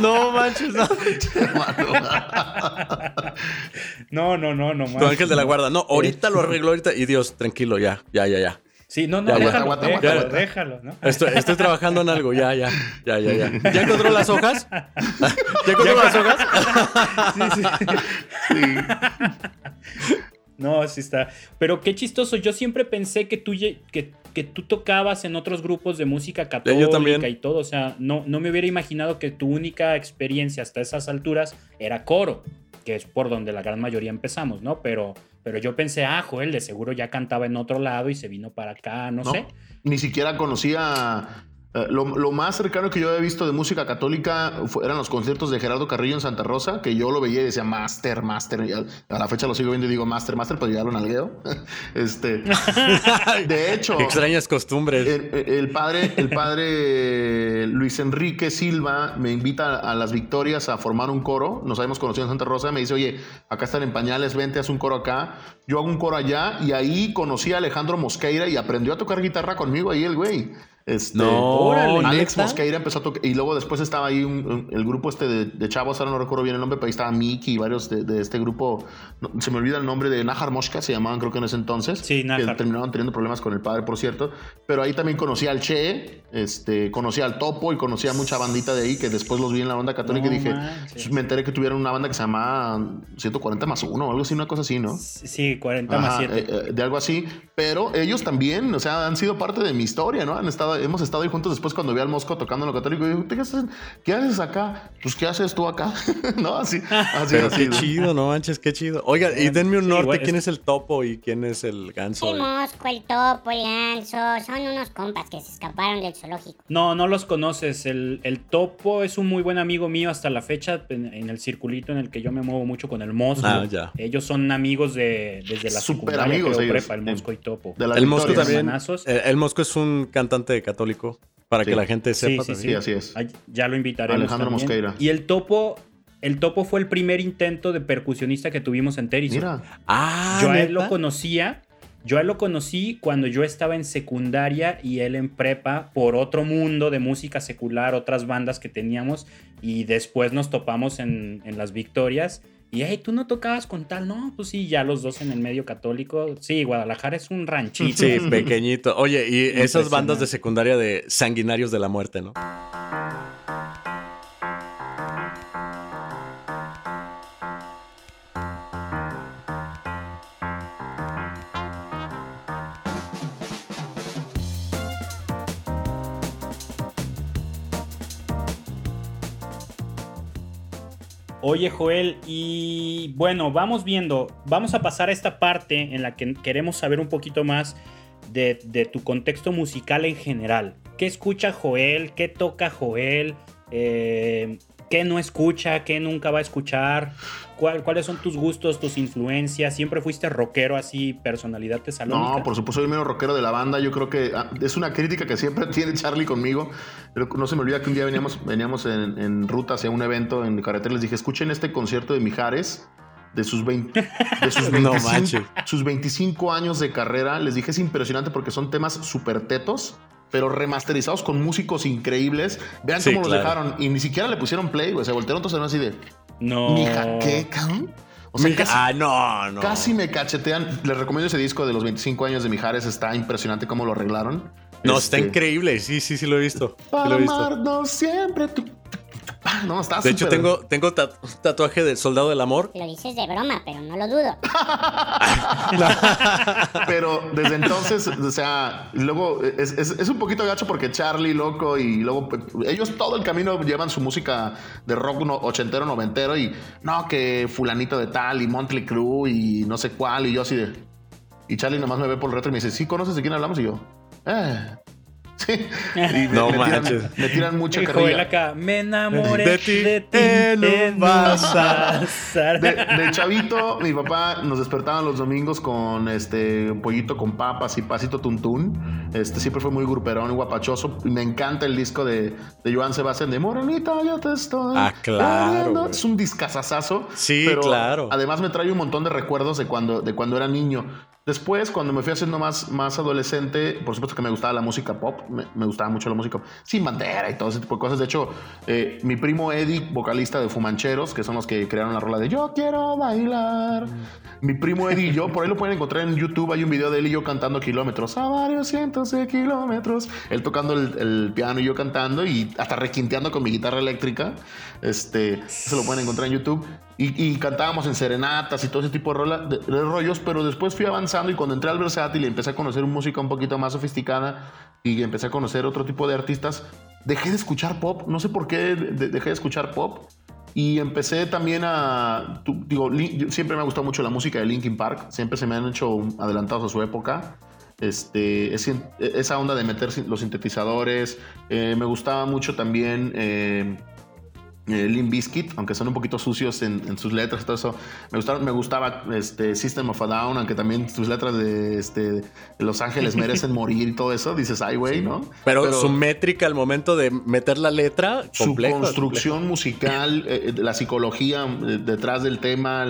No manches, [LAUGHS] no. no, no, no, no. Tu ángel de la guarda. No, ahorita lo arreglo ahorita. Y Dios, tranquilo, ya, ya, ya, ya. Sí, no, no, ya, déjalo, aguanta, déjalo, aguanta, déjalo, ¿no? Estoy, estoy, trabajando en algo, ya, ya, ya, ya, ya. ¿Ya encontró las hojas? [LAUGHS] ¿Ya encontró las hojas? sí, sí. sí. No, sí está. Pero qué chistoso. Yo siempre pensé que tú, que, que tú tocabas en otros grupos de música católica y todo. O sea, no, no me hubiera imaginado que tu única experiencia hasta esas alturas era coro que es por donde la gran mayoría empezamos, ¿no? Pero, pero yo pensé, ah, Joel, de seguro ya cantaba en otro lado y se vino para acá, no, sé. Ni siquiera conocía Eh, lo, lo más cercano que yo había visto de música católica fue- eran los conciertos de Gerardo Carrillo en Santa Rosa, que yo lo veía y decía Master, Master. y a, a la fecha lo sigo viendo y digo Master, Master, pero ya lo nalgueo. [LAUGHS] este, [LAUGHS] de hecho, Extrañas costumbres. el, el padre, el padre Luis Enrique Silva me invita a las victorias a formar un coro. Nos habíamos conocido en Santa Rosa. Me dice, oye, acá están en pañales, vente, haz un coro acá. Yo hago un coro allá y ahí conocí a Alejandro Mosqueira y aprendió a tocar guitarra conmigo ahí el güey. Este, No, Órale. Alex ¿neta? Mosqueira empezó a tocar. Y luego después estaba ahí un- un- el grupo este de, de chavos, ahora no recuerdo bien el nombre, pero ahí estaba Mickey y varios de, de este grupo. no, se me olvida el nombre de Najar Moshka, se llamaban creo que en ese entonces. Sí, Que Najar. terminaron teniendo problemas con el padre, por cierto. Pero ahí también conocí al Che, este, conocí al Topo y conocí a mucha bandita de ahí que después los vi en la onda católica No y dije, manches. me enteré que tuvieron una banda que se llamaba 140 más 1 o algo así, una cosa así, ¿no? Sí, 40 más Ajá, 7. eh, eh, de algo así, pero ellos también, o sea, han sido parte de mi historia, ¿no? Han estado, hemos estado ahí juntos después cuando vi al Mosco tocando en lo católico y digo, ¿qué haces, ¿qué haces acá? Pues, ¿qué haces tú acá? [LAUGHS] ¿No? Así, así, Pero así. qué ¿no? chido, no manches, qué chido. Oiga, y denme un Sí, norte, ¿quién es- es el topo y quién es el ganso? El mosco, el topo, el ganso, son unos compas que se escaparon del zoológico. No, no los conoces. El, el topo es un muy buen amigo mío hasta la fecha en, en el circulito en el que yo me muevo mucho con el Mosco. Ah, ya. Ellos son amigos de, desde la Súper secundaria, amigos creo, ellos. prepa, el. Mosco y Topo. De las El Mosco también. Manazos. eh, El Mosco es un cantante católico, para Sí. que la gente sepa. sí, también. Sí, así es. Ay, Ya lo invitaremos Alejandro también. Mosqueira. Y el topo, el topo fue el primer intento de percusionista que tuvimos en Terry. Mira, Ah, yo a él ¿neta? lo conocía. Yo a él lo conocí cuando yo estaba en secundaria y él en prepa por otro mundo de música secular, otras bandas que teníamos y después nos topamos en, en las victorias y hey, tú no tocabas con tal, no, pues sí, ya los dos en el medio católico. Sí, Guadalajara es un ranchito. Sí, pequeñito. Oye, y [LAUGHS] esas bandas de secundaria de sanguinarios de la muerte, ¿no? Oye, Joel, y bueno, vamos viendo, vamos a pasar a esta parte en la que queremos saber un poquito más de, tu contexto musical en general. ¿Qué escucha Joel? ¿Qué toca Joel? Eh, ¿Qué no escucha? ¿Qué nunca va a escuchar? ¿Cuál- ¿Cuáles son tus gustos, tus influencias? ¿Siempre fuiste rockero así, personalidad tesalónica? No, por supuesto, soy el menos rockero de la banda. Yo creo que ah, es una crítica que siempre [LAUGHS] tiene Charlie conmigo. Pero no se me olvida que un día veníamos, veníamos en, en ruta hacia un evento en carretera. Les dije, escuchen este concierto de Mijares. De sus, 20, [LAUGHS] de sus, No 25, manches. sus 25 años de carrera. Les dije, es impresionante porque son temas súper tetos, pero remasterizados con músicos increíbles. Vean Sí, cómo los claro. dejaron. Y ni siquiera le pusieron play, güey. Se voltearon todos así de, No. mija, ¿qué, cabrón? O sea, casi- ah, no, no. Casi me cachetean. Les recomiendo ese disco de los 25 años de Mijares. Está impresionante cómo lo arreglaron. No, está Este, increíble. Sí, sí, sí lo he visto. Sí Para lo he visto. amarnos siempre. tu- No, está De hecho, tengo, tengo tat- tatuaje del soldado del amor. Lo dices de broma, pero no lo dudo. [LAUGHS] [LAUGHS] Pero desde entonces, o sea, luego es, es- es un poquito gacho porque Charlie, loco, y luego pues, ellos todo el camino llevan su música de rock no- ochentero, noventero, y no, que fulanito de tal, y Montley Crue, y no sé cuál, y yo así de. Y Charlie nomás me ve por el retro y me dice, ¿sí conoces de quién hablamos? Y yo, eh. Sí. Y me, No me tiran, manches. me tiran mucha Joel carrilla. acá, me enamoré De de ti ti, en bazar". De, de chavito, mi papá nos despertaba los domingos con este un pollito con papas y pasito tuntún. Este siempre fue muy gruperón y guapachoso. Y me encanta el disco de, de Joan Sebastián de Morenita, yo te estoy. Ah, claro, queriendo". güey. Es un discazazazo. Sí, pero claro. Además me trae un montón de recuerdos de cuando, de cuando era niño. Después, cuando me fui haciendo más, más adolescente, por supuesto que me gustaba la música pop, me, gustaba mucho la música sin bandera y todo ese tipo de cosas. De hecho, eh, mi primo Eddie, vocalista de Fumancheros, que son los que crearon la rola de Yo quiero bailar. Mi primo Eddie y yo, por ahí lo pueden encontrar en YouTube, hay un video de él y yo cantando kilómetros, a varios cientos de kilómetros. Él tocando el, el piano y yo cantando y hasta requinteando con mi guitarra eléctrica. Este, se lo pueden encontrar en YouTube. Y, y cantábamos en serenatas y todo ese tipo de, rola- de- de rollos, pero después fui avanzando y cuando entré al versátil y empecé a conocer música un poquito más sofisticada y empecé a conocer otro tipo de artistas, dejé de escuchar pop. No sé por qué de- dejé de escuchar pop. Y empecé también a. tu- digo, siempre me ha gustado mucho la música de Linkin Park. Siempre se me han hecho adelantados a su época. Este, esa onda de meter los sintetizadores. Eh, me gustaba mucho también. Eh, eh, Limp Bizkit, aunque son un poquito sucios en, sus letras todo eso. Me, gustaron, me gustaba este, System of a Down, aunque también sus letras de, este, Los Ángeles [LAUGHS] merecen morir y todo eso. Dices, ay, güey, ¿no? Pero, su métrica al momento de meter la letra, su construcción musical, eh, la psicología eh, detrás del tema,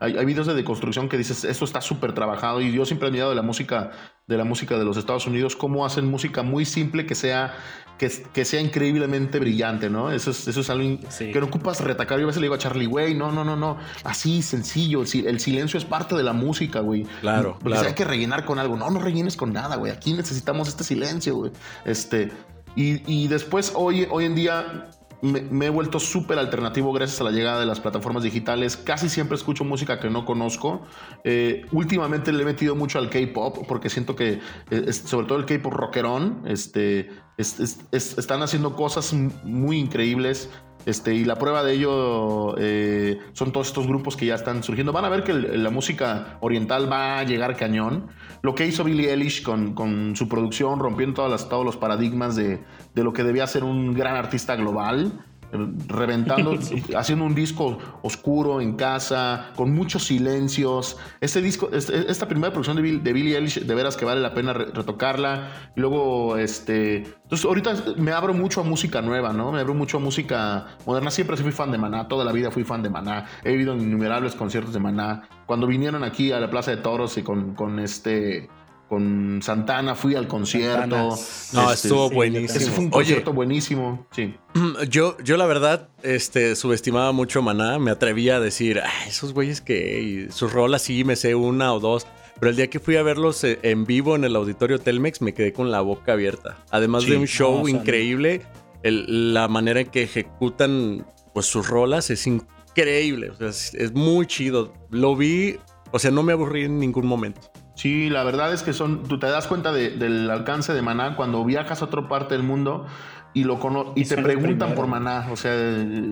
hay, videos de deconstrucción que dices, esto está súper trabajado y yo siempre he mirado de la música de la música de los Estados Unidos, cómo hacen música muy simple que sea que, sea increíblemente brillante, ¿no? Eso es, eso es algo que no ocupas retacar. Yo a veces le digo a Charlie, güey, no, no, no, no. Así, sencillo. El, silencio es parte de la música, güey. Claro, Porque hay que rellenar con algo. No, no rellenes con nada, güey. Aquí necesitamos este silencio, güey. Este. Y, y, después, hoy, hoy en día, me, he vuelto súper alternativo gracias a la llegada de las plataformas digitales. Casi siempre escucho música que no conozco. Eh, últimamente le he metido mucho al K-pop porque siento que, eh, sobre todo el K-pop rockerón, este, están haciendo cosas muy increíbles. Este, y la prueba de ello eh, son todos estos grupos que ya están surgiendo. Van a ver que la música oriental va a llegar cañón. Lo que hizo Billie Eilish con, su producción, rompiendo todas todos los paradigmas de, de, lo que debía ser un gran artista global reventando, [LAUGHS] haciendo un disco oscuro en casa, con muchos silencios. Este disco, este, esta primera producción de, Bill, de Billie Eilish, de veras que vale la pena retocarla. Y luego, este. Entonces, ahorita me abro mucho a música nueva, ¿no? Me abro mucho a música moderna. Siempre fui fan de Maná, toda la vida fui fan de Maná. He ido en innumerables conciertos de Maná. Cuando vinieron aquí a la Plaza de Toros y con, con este con Santana, fui al concierto. No, este, estuvo buenísimo. fue un concierto buenísimo, sí. [CLEARS THROAT] Yo, yo la verdad, este, subestimaba mucho Maná, me atrevía a decir, esos güeyes que sus rolas sí me sé una o dos. Pero el día que fui a verlos eh, en vivo en el auditorio Telmex me quedé con la boca abierta. Además de un show increíble, la manera en que ejecutan pues sus rolas es increíble. es muy chido. Lo vi, o sea, no me aburrí en ningún momento. Sí, la verdad es que son, tú te das cuenta del alcance de Maná cuando viajas a otra parte del mundo y lo y, te preguntan por Maná. O sea,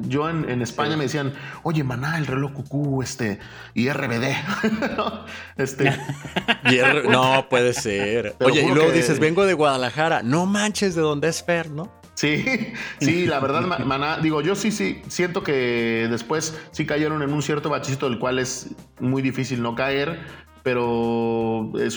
yo en, España me decían, oye, Maná, el reloj cucú, este, y RBD. [LAUGHS] este. [LAUGHS] no, puede ser. oye, y luego dices, vengo de Guadalajara. No manches de dónde es Fer, ¿no? Sí, sí, la verdad, Maná, digo, yo sí, sí, siento que después sí cayeron en un cierto bachito del cual es muy difícil no caer, pero eh,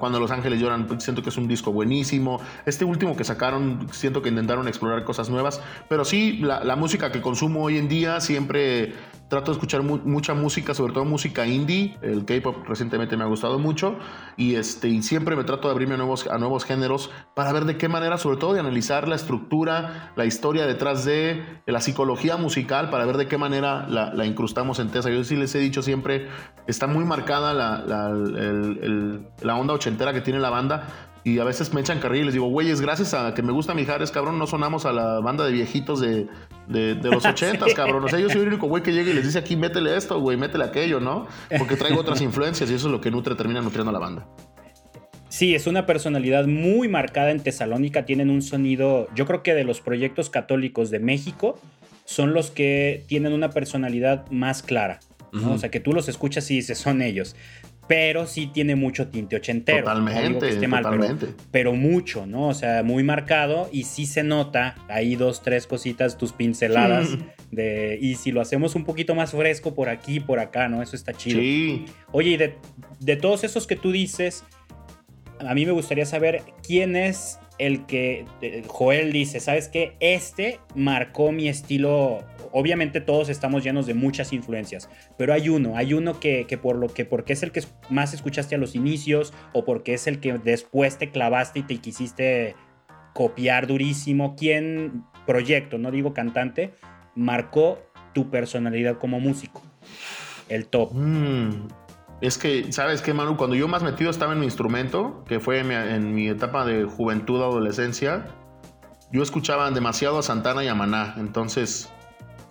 cuando Los Ángeles lloran pues, siento que es un disco buenísimo. Este último que sacaron siento que intentaron explorar cosas nuevas, pero sí, la, la música que consumo hoy en día siempre trato de escuchar mucha música, sobre todo música indie. El K-pop recientemente me ha gustado mucho y, este, y siempre me trato de abrirme a nuevos, géneros para ver de qué manera, sobre todo de analizar la estructura, la historia detrás de la psicología musical, para ver de qué manera la, la incrustamos en Tesa. Yo sí les he dicho siempre, está muy marcada la, la, la onda ochentera que tiene la banda y a veces me echan carril y les digo, güeyes, gracias a que me gusta Mijares, cabrón, no sonamos a la banda de viejitos de, los [LAUGHS] ochentas, cabrón. O sea, yo soy el único güey que llega y les dice aquí, métele esto, güey, métele aquello, ¿no? Porque traigo otras influencias y eso es lo que nutre, termina nutriendo a la banda. Sí, es una personalidad muy marcada en Tesalónica. Tienen un sonido, yo creo que de los proyectos católicos de México, son los que tienen una personalidad más clara. O sea, que tú los escuchas y dices, son ellos pero sí tiene mucho tinte ochentero. Totalmente, totalmente. Pero, mucho, ¿no? O sea, muy marcado y sí se nota ahí dos, tres cositas, tus pinceladas de... Y si lo hacemos un poquito más fresco por aquí, por acá, ¿no? Eso está chido. Sí. Oye, y de, de todos esos que tú dices, a mí me gustaría saber quién es el que eh, Joel dice, ¿sabes qué? Este marcó mi estilo obviamente todos estamos llenos de muchas influencias, pero hay uno, hay uno que, por lo que, porque es el que más escuchaste a los inicios o porque es el que después te clavaste y te quisiste copiar durísimo. ¿Quién, proyecto, no digo cantante, marcó tu personalidad como músico? El top. Mm, es que, ¿sabes qué, Manu? Cuando yo más metido estaba en mi instrumento, que fue en mi, en mi etapa de juventud, adolescencia, yo escuchaba demasiado a Santana y a Maná. Entonces,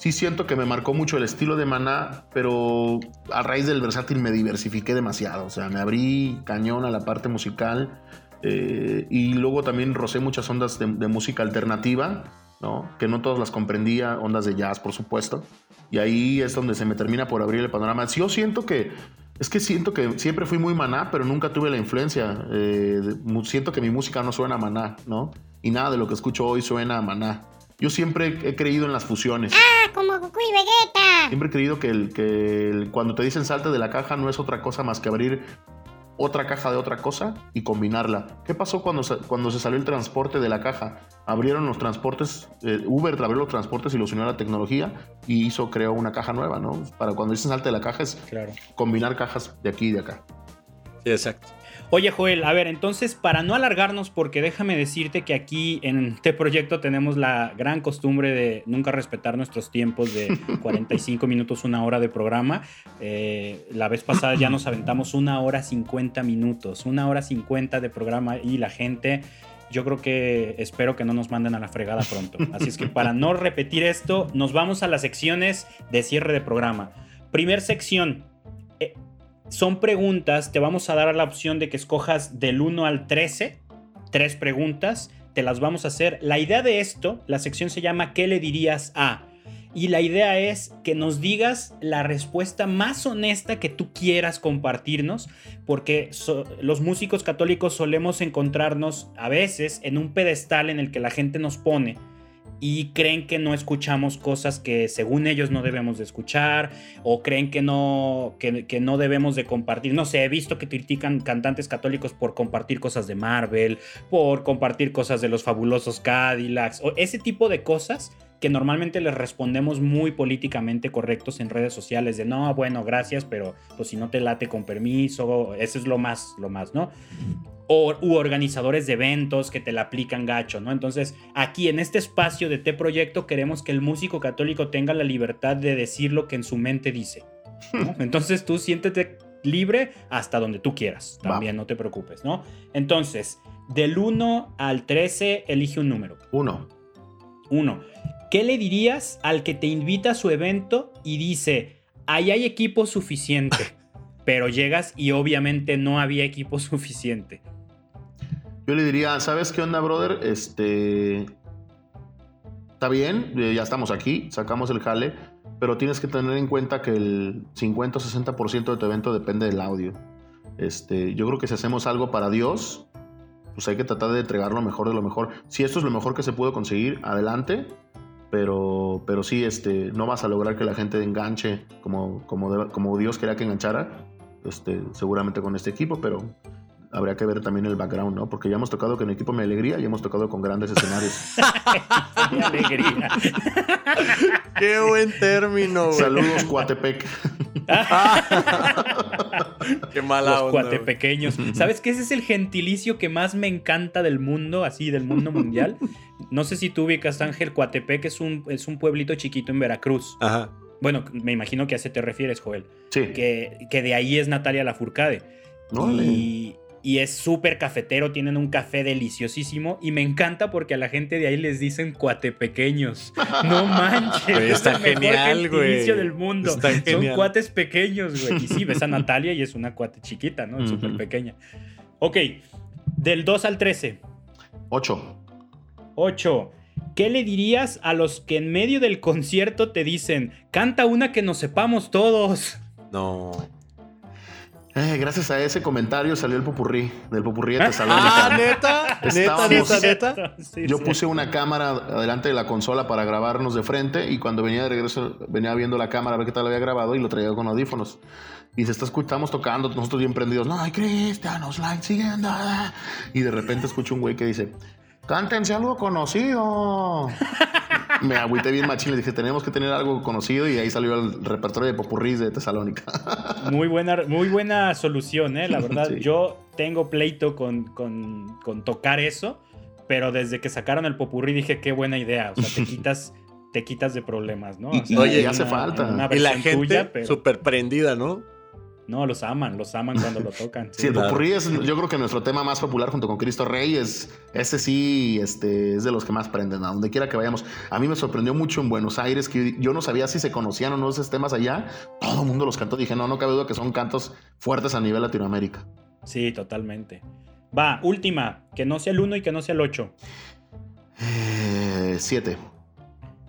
sí siento que me marcó mucho el estilo de Maná, pero a raíz del versátil me diversifiqué demasiado. O sea, me abrí cañón a la parte musical eh, y luego también rocé muchas ondas de, música alternativa, ¿no? que no todas las comprendía, ondas de jazz, por supuesto. Y ahí es donde se me termina por abrir el panorama. Yo siento que Es que siento que siempre fui muy maná, pero nunca tuve la influencia. Eh, siento que mi música no suena a maná, ¿no? Y nada de lo que escucho hoy suena a maná. Yo siempre he creído en las fusiones. ¡Ah! Como Goku y Vegeta. Siempre he creído que, el, que cuando te dicen salte de la caja no es otra cosa más que abrir otra caja de otra cosa y combinarla. ¿Qué pasó cuando se, cuando se salió el transporte de la caja? Abrieron los transportes, eh, Uber abrió los transportes y los unió a la tecnología y hizo, creó una caja nueva, ¿no? Para cuando dicen salte de la caja es claro. combinar cajas de aquí y de acá. Sí, exacto. Oye, Joel, a ver, entonces, para no alargarnos, porque déjame decirte que aquí en este proyecto tenemos la gran costumbre de nunca respetar nuestros tiempos de [LAUGHS] 45 minutos, una hora de programa. Eh, la vez pasada ya nos aventamos una hora 50 minutos, una hora 50 de programa y la gente yo creo que espero que no nos manden a la fregada pronto. Así es que para no repetir esto, nos vamos a las secciones de cierre de programa. Primer sección, son preguntas, te vamos a dar la opción de que escojas del 1 al 13, tres preguntas, te las vamos a hacer. La idea de esto, la sección se llama ¿qué le dirías a? Y la idea es que nos digas la respuesta más honesta que tú quieras compartirnos, porque los músicos católicos solemos encontrarnos a veces en un pedestal en el que la gente nos pone y creen que no escuchamos cosas que según ellos no debemos de escuchar o creen que no, que, no debemos de compartir. No sé, he visto que critican cantantes católicos por compartir cosas de Marvel, por compartir cosas de los fabulosos Cadillacs o ese tipo de cosas que normalmente les respondemos muy políticamente correctos en redes sociales de no, bueno, gracias, pero pues si no te late con permiso, eso es lo más, lo más, ¿no? O, u organizadores de eventos que te la aplican gacho, ¿no? Entonces, aquí en este espacio de T Proyecto queremos que el músico católico tenga la libertad de decir lo que en su mente dice. [LAUGHS] Entonces tú siéntete libre hasta donde tú quieras, también no te preocupes, ¿no? Entonces, del 1 al 13, elige un número. 1. 1. ¿Qué le dirías al que te invita a su evento y dice, ahí hay equipo suficiente? [LAUGHS] Pero llegas y obviamente no había equipo suficiente. Yo le diría, ¿sabes qué onda, brother? Este. Está bien, eh, ya estamos aquí, sacamos el jale, pero tienes que tener en cuenta que el 50 o 60% de tu evento depende del audio. Este, yo creo que si hacemos algo para Dios, pues hay que tratar de entregar lo mejor de lo mejor. Si esto es lo mejor que se pudo conseguir, adelante. Pero, pero sí, este, no vas a lograr que la gente enganche como, como, como Dios quería que enganchara, este, seguramente con este equipo, pero habría que ver también el background, ¿no? Porque ya hemos tocado con el equipo Me Alegría y hemos tocado con grandes escenarios. [LAUGHS] Mi alegría. [LAUGHS] Qué buen término, güey. Saludos, Cuatepec. [LAUGHS] qué mala Los cuatepequeños. ¿Sabes qué? Ese es el gentilicio que más me encanta del mundo, así, del mundo mundial. No sé si tú ubicas, Ángel, Cuatepec es un, es un pueblito chiquito en Veracruz. Ajá. Bueno, me imagino que a ese te refieres, Joel. Sí. Que, que de ahí es Natalia Lafourcade. No, y, y es súper cafetero, tienen un café deliciosísimo y me encanta porque a la gente de ahí les dicen cuatepequeños. [LAUGHS] No manches, está es el genial, mejor güey. del mundo. Son cuates pequeños, güey. Y sí, ves a [LAUGHS] Natalia y es una cuate chiquita, ¿no? Súper pequeña. Ok, del 2 al 13. 8. 8. ¿Qué le dirías a los que en medio del concierto te dicen, canta una que nos sepamos todos? No. Eh, gracias a ese comentario salió el popurrí, del popurrí de Tesalónica. [LAUGHS] Ah, neta, neta, neta, neta. Yo puse una cámara adelante de la consola para grabarnos de frente y cuando venía de regreso venía viendo la cámara a ver qué tal había grabado y lo traía con audífonos. Y se está escuchando, tocando, nosotros bien prendidos. No, hay cristianos, like, siguiendo. Y de repente escucho un güey que dice, cántense algo conocido. Me agüité bien machín, le dije, tenemos que tener algo conocido y ahí salió el repertorio de popurrís de Tesalónica. Muy buena, muy buena solución, ¿eh? La verdad, [LAUGHS] yo tengo pleito con, tocar eso, pero desde que sacaron el popurrí dije, qué buena idea, o sea, te [LAUGHS] quitas... te quitas de problemas, ¿no? Oye, ya hace falta. y la gente súper prendida, ¿no? No, los aman, los aman cuando lo tocan. [LAUGHS] Sí, el popurrí es, yo creo que nuestro tema más popular junto con Cristo Rey es, ese sí, este, es de los que más prenden, a donde quiera que vayamos. A mí me sorprendió mucho en Buenos Aires que yo no sabía si se conocían o no esos temas allá. Todo el mundo los cantó. Dije, no, no cabe duda que son cantos fuertes a nivel Latinoamérica. Sí, totalmente. Va, última, que no sea el 1 y que no sea el 8. Eh, siete.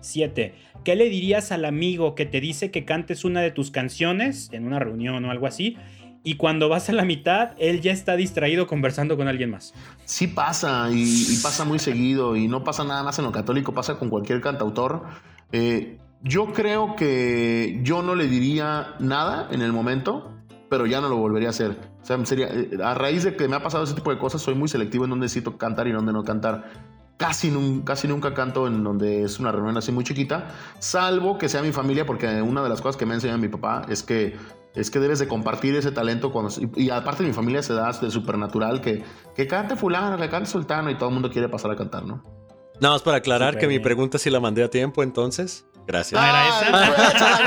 7. ¿Qué le dirías al amigo que te dice que cantes una de tus canciones en una reunión o algo así? Y cuando vas a la mitad, él ya está distraído conversando con alguien más. Sí pasa, y, pasa muy seguido, y no pasa nada más en lo católico, pasa con cualquier cantautor. Eh, yo creo que yo no le diría nada en el momento, pero ya no lo volvería a hacer. O sea, sería, eh, a raíz de que me ha pasado ese tipo de cosas, soy muy selectivo en dónde necesito cantar y dónde no cantar. Casi, nun- casi nunca canto en donde es una reunión así muy chiquita, salvo que sea mi familia, porque una de las cosas que me ha enseñado mi papá es que, es que debes de compartir ese talento. Cuando, y, y aparte mi familia se da de supernatural, que, que cante fulano, que cante sultano, y todo el mundo quiere pasar a cantar, ¿no? Nada más para aclarar que mi pregunta sí la mandé a tiempo, entonces. Gracias. Ah,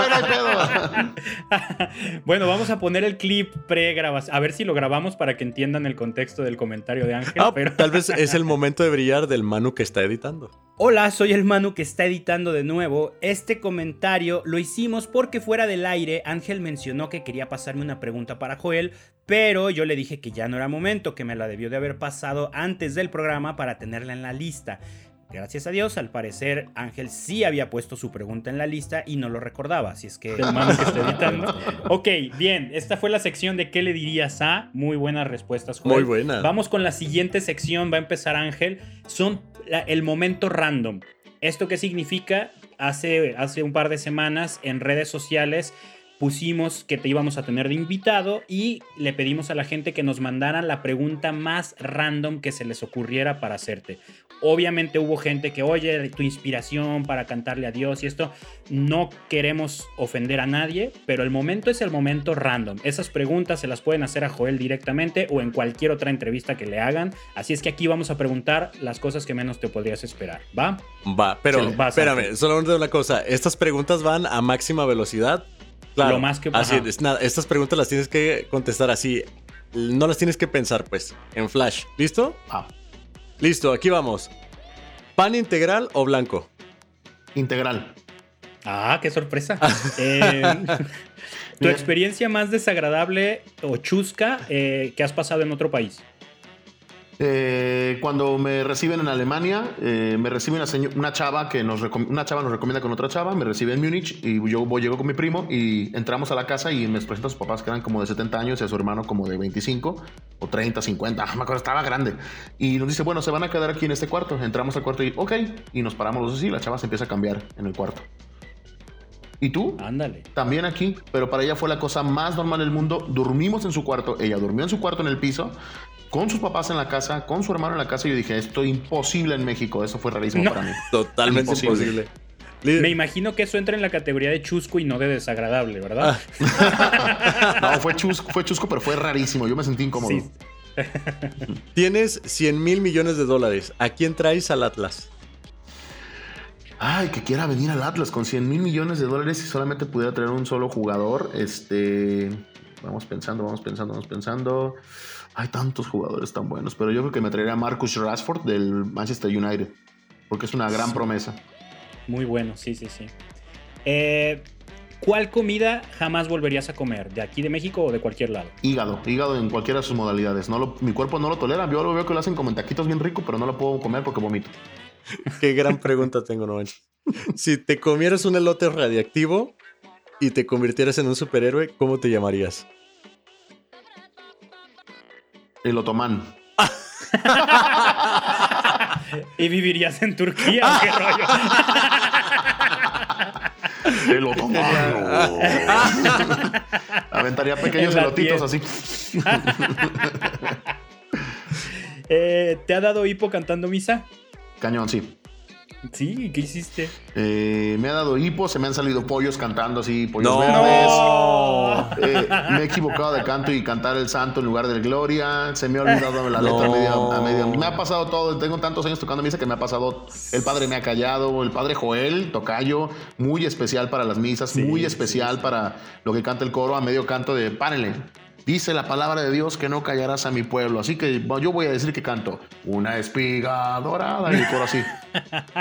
[LAUGHS] bueno, vamos a poner el clip pre-grabación. A ver si lo grabamos para que entiendan el contexto del comentario de Ángel. Ah, pero... Tal vez [LAUGHS] es el momento de brillar del Manu que está editando. Hola, soy el Manu que está editando de nuevo. Este comentario lo hicimos porque fuera del aire Ángel mencionó que quería pasarme una pregunta para Joel, pero yo le dije que ya no era momento, que me la debió de haber pasado antes del programa para tenerla en la lista. Gracias a Dios, al parecer Ángel sí había puesto su pregunta en la lista y no lo recordaba, así es que el Manu que está editando. [LAUGHS] Ok, bien, esta fue la sección de qué le dirías a. Muy buenas respuestas, Joel. Muy buena. Vamos con la siguiente sección, va a empezar Ángel. Son la- el momento random. ¿Esto qué significa? Hace, hace un par de semanas en redes sociales pusimos que te íbamos a tener de invitado y le pedimos a la gente que nos mandaran la pregunta más random que se les ocurriera para hacerte. Obviamente hubo gente que, oye, tu inspiración para cantarle a Dios y esto, no queremos ofender a nadie, pero el momento es el momento random. Esas preguntas se las pueden hacer a Joel directamente o en cualquier otra entrevista que le hagan. Así es que aquí vamos a preguntar las cosas que menos te podrías esperar, ¿va? Va, pero espérame, solo una cosa. Estas preguntas van a máxima velocidad. Claro, Lo más que- así ajá. es, nada, estas preguntas las tienes que contestar así. No las tienes que pensar, pues, en flash. ¿Listo? Ah, Listo, aquí vamos. ¿Pan integral o blanco? integral. Ah, qué sorpresa. [LAUGHS] Eh, [LAUGHS] tu experiencia más desagradable o chusca eh, que has pasado en otro país. Eh, cuando me reciben en Alemania, eh, me recibe una, una chava que nos una chava nos recomienda con otra chava, me recibe en Múnich y yo voy, llego con mi primo y entramos a la casa y me presenta a sus papás que eran como de 70 años y a su hermano como de 25 o 30, 50, ah, me acuerdo, estaba grande. Y nos dice, bueno, se van a quedar aquí en este cuarto. Entramos al cuarto y, ok, y nos paramos los dos y la chava se empieza a cambiar en el cuarto. ¿Y tú? Ándale. También aquí, pero para ella fue la cosa más normal del mundo. Dormimos en su cuarto, ella durmió en su cuarto en el piso, con sus papás en la casa, con su hermano en la casa. Y yo dije, esto es imposible en México. Eso fue rarísimo No. para mí. Totalmente Imposible. Me imagino que eso entra en la categoría de chusco y no de desagradable, ¿verdad? [LAUGHS] No, fue chusco, fue chusco, pero fue rarísimo. Yo me sentí incómodo. Sí. [LAUGHS] Tienes 100 mil millones de dólares. ¿A quién traes al Atlas? Ay, que quiera venir al Atlas con 100 mil millones de dólares y solamente pudiera traer un solo jugador. Este. Vamos pensando, vamos pensando, vamos pensando. Hay tantos jugadores tan buenos, pero yo creo que me traería a Marcus Rashford del Manchester United, porque es una gran promesa. Muy bueno, sí, sí, sí. Eh, ¿Cuál comida jamás volverías a comer? ¿De aquí de México o de cualquier lado? Hígado, hígado en cualquiera de sus modalidades. No lo- mi cuerpo no lo tolera. Yo lo veo que lo hacen como en taquitos bien rico, pero no lo puedo comer porque vomito. Qué gran pregunta tengo, no. Si te comieras un elote radiactivo y te convirtieras en un superhéroe, ¿cómo te llamarías? El otomán. [LAUGHS] ¿Y vivirías en Turquía o qué rollo? [LAUGHS] El otomán. Aventaría pequeños En elotitos así. [LAUGHS] Eh, ¿Te ha dado hipo cantando misa? Cañón, sí. Sí, ¿qué hiciste? Eh, me ha dado hipo, se me han salido pollos cantando así, pollos No. verdes. Eh, me he equivocado de canto y cantar el santo en lugar del gloria. Se me ha olvidado la letra No. a media, a media- Me ha pasado todo. Tengo tantos años tocando misa que me ha pasado. El padre me ha callado. El padre Joel, tocayo, muy especial para las misas, Sí, muy sí, especial para lo que canta el coro a medio canto de párenle. Dice la palabra de Dios que no callarás a mi pueblo. Así que yo voy a decir que canto una espiga dorada y el coro así.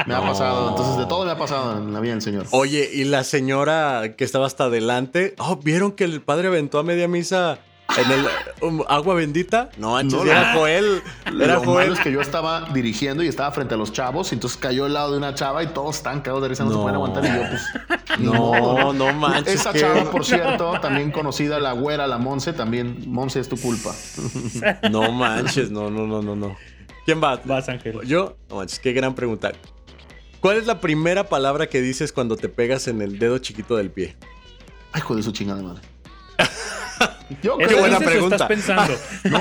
Me ha pasado. Entonces, de todo me ha pasado en la vida del Señor. Oye, y la señora que estaba hasta adelante, oh, ¿vieron que el padre aventó a media misa en el um, agua bendita. No, manches, No, era. Joel. Era Lo malo Joel. es que yo estaba dirigiendo y estaba frente a los chavos, y entonces cayó al lado de una chava y todos están cagados de risa, no, se pueden aguantar. Y yo, pues. [LAUGHS] No, no manches, Esa chava, por cierto, también conocida, la güera, la Monse, también. Monse es tu culpa. [LAUGHS] No manches, no, no, no, no, no. ¿Quién va? Vas, Ángel. Yo, no manches, qué gran pregunta. ¿Cuál es la primera palabra que dices cuando te pegas en el dedo chiquito del pie? Ay, joder, su chingada madre. [LAUGHS] Yo ¿Eso creo- buena dices o pregunta. estás pensando? [LAUGHS] No,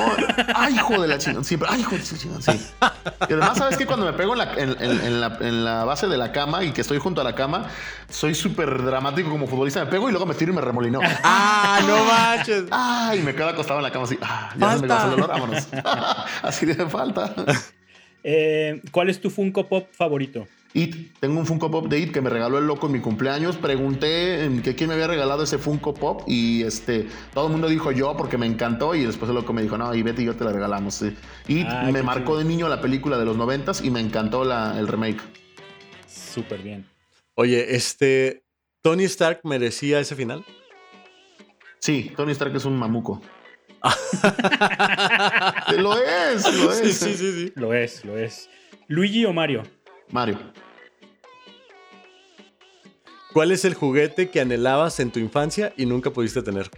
ay, hijo de la chingada. Siempre, ay, hijo de su chingada. Sí. Y además, ¿sabes qué? Cuando me pego en la, en, en- en la, en la base de la cama y que estoy junto a la cama, soy súper dramático como futbolista. Me pego y luego me tiro y me remolino. ¡Ah, no manches! Ay, me quedo acostado en la cama así. Ah, ya se me el dolor, vámonos. [LAUGHS] así de falta. Eh, ¿Cuál es tu Funko Pop favorito? It, tengo un Funko Pop de It que me regaló el loco en mi cumpleaños. Pregunté en que quién me había regalado ese Funko Pop y este todo el mundo dijo yo porque me encantó y después el loco me dijo, no, y Betty y yo te la regalamos. It Ah, me marcó chido. de niño la película de los noventas y me encantó la- el remake. Súper bien. Oye, este. ¿Tony Stark merecía ese final? Sí, Tony Stark es un mamuco. [LAUGHS] lo es, lo es. Sí, sí, sí, sí. Lo es, lo es. ¿Luigi o Mario? Mario. ¿Cuál es el juguete que anhelabas en tu infancia y nunca pudiste tener?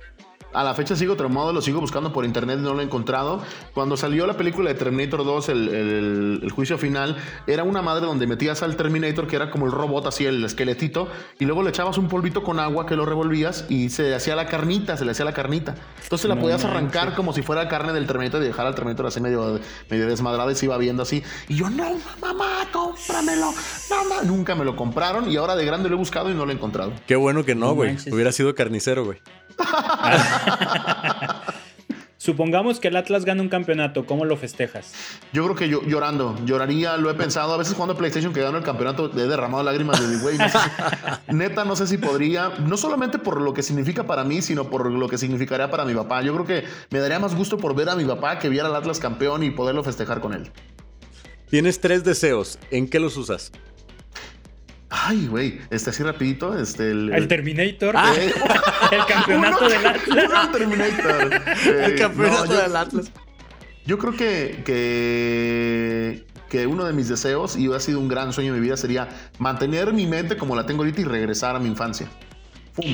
A la fecha sigo traumado, lo sigo buscando por internet y no lo he encontrado. Cuando salió la película de Terminator 2, el, el- el juicio final, era una madre donde metías al Terminator, que era como el robot, así el esqueletito, y luego le echabas un polvito con agua que lo revolvías y se hacía la carnita, se le hacía la carnita. Entonces la No podías arrancar como si fuera carne del Terminator y dejar al Terminator así medio, medio desmadrado y se iba viendo así. Y yo, no, mamá, cómpramelo. Mamá. Nunca me lo compraron y ahora de grande lo he buscado y no lo he encontrado. Qué bueno que No güey. Hubiera sido carnicero, güey. [LAUGHS] [LAUGHS] Supongamos que el Atlas gana un campeonato, ¿cómo lo festejas? Yo creo que yo llorando, lloraría, lo he pensado. A veces jugando PlayStation que gano el campeonato he derramado lágrimas de güey. no sé [LAUGHS] si- neta, no sé si podría, no solamente por lo que significa para mí, sino por lo que significaría para mi papá. Yo creo que me daría más gusto por ver a mi papá que viera al Atlas campeón y poderlo festejar con él. Tienes tres deseos. ¿En qué los usas? Ay, güey, este así rapidito, este el, El Terminator, Eh, [LAUGHS] el campeonato uno- del Atlas. Terminator. [LAUGHS] Eh, El campeonato no, yo- del Atlas. Yo creo que, que, que uno de mis deseos, y ha sido un gran sueño de mi vida, sería mantener mi mente como la tengo ahorita y regresar a mi infancia. ¡Pum!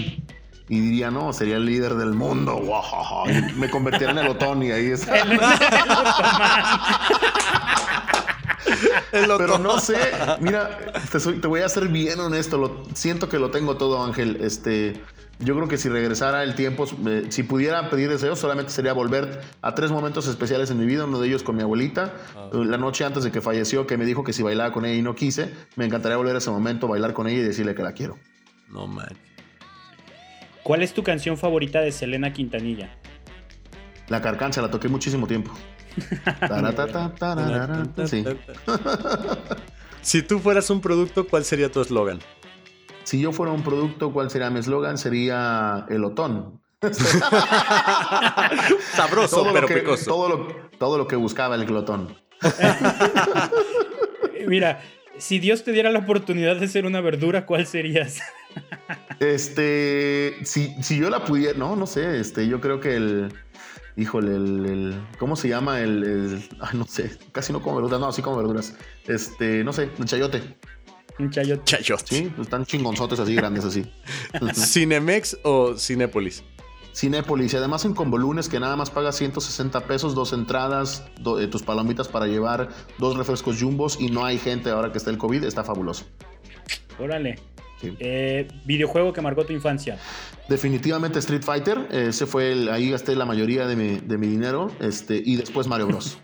Y diría, no, sería el líder del mundo. y me convertiría en el otón y ahí está. [LAUGHS] El [LAUGHS] Pero no sé, mira, te, soy- te voy a ser bien honesto, lo, siento que lo tengo todo, Ángel. Este, yo creo que si regresara el tiempo, eh, si pudiera pedir deseos, solamente sería volver a tres momentos especiales en mi vida, uno de ellos con mi abuelita, eh, la noche antes de que falleció, que me dijo que si bailaba con ella y no quise, me encantaría volver a ese momento, bailar con ella y decirle que la quiero. No manches. ¿Cuál es tu canción favorita de Selena Quintanilla? La carcancha la toqué muchísimo tiempo. [LAUGHS] Sí. [LAUGHS] Si tú fueras un producto, ¿cuál sería tu eslogan? Si yo fuera un producto, ¿cuál sería mi eslogan? Sería el otón. [LAUGHS] Sabroso, Todo, pero lo que, picoso. todo, lo, todo lo que buscaba el glotón. Mira, si Dios te diera la oportunidad de ser una verdura, ¿cuál serías? Este, si, si yo la pudiera, no, no sé, este, yo creo que el, híjole, el, el- ¿cómo se llama? El, el- ay, no sé, casi no como verduras, no, sí como verduras. Este, no sé, el chayote, Un chayote. Chayote. sí, pues están chingonzotes así, grandes así. [LAUGHS] ¿Cinemex o Cinépolis? Cinépolis, y además en Convolunes que nada más pagas 160 pesos, dos entradas, do- eh, tus palomitas para llevar, dos refrescos jumbos y no hay gente ahora que está el COVID, está fabuloso. Órale. Sí. Eh, videojuego que marcó tu infancia. Definitivamente Street Fighter, ese fue el, ahí gasté la mayoría de mi, de mi dinero, este, y después Mario Bros.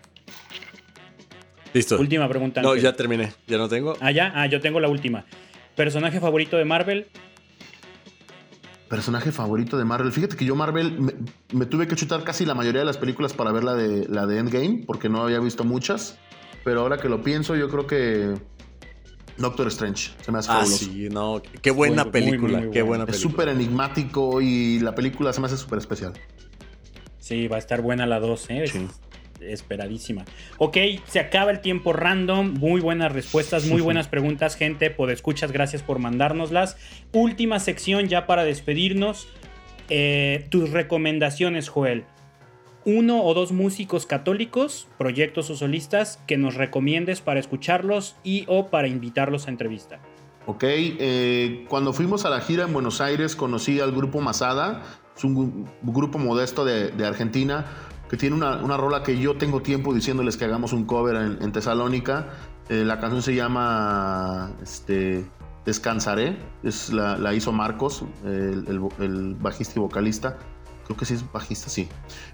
[LAUGHS] Listo. Última pregunta. No, Ángel. ya terminé. Ya no tengo. Ah, ya. Ah, yo tengo la última. Personaje favorito de Marvel. Personaje favorito de Marvel. Fíjate que yo Marvel me, me tuve que chutar casi la mayoría de las películas para ver la de, la de Endgame, porque no había visto muchas. Pero ahora que lo pienso, yo creo que Doctor Strange se me hace Ah, fabuloso. sí, no. Qué buena Muy, película. muy qué buena. buena Es película. súper enigmático y la película se me hace súper especial. Sí, va a estar buena la 2, ¿eh? Sí. Esperadísima. Ok, se acaba el tiempo random. Muy buenas respuestas, muy buenas preguntas, gente. escuchas, gracias por mandárnoslas. Última sección ya para despedirnos. Eh, tus recomendaciones, Joel. Uno o dos músicos católicos, proyectos o solistas que nos recomiendes para escucharlos y o para invitarlos a entrevista. Ok, eh, cuando fuimos a la gira en Buenos Aires conocí al grupo Masada, es un grupo modesto de, Argentina que tiene una, rola que yo tengo tiempo diciéndoles que hagamos un cover en, Tesalónica. Eh, la canción se llama este, Descansaré, es la, hizo Marcos, el bajista y vocalista creo que sí es bajista, sí.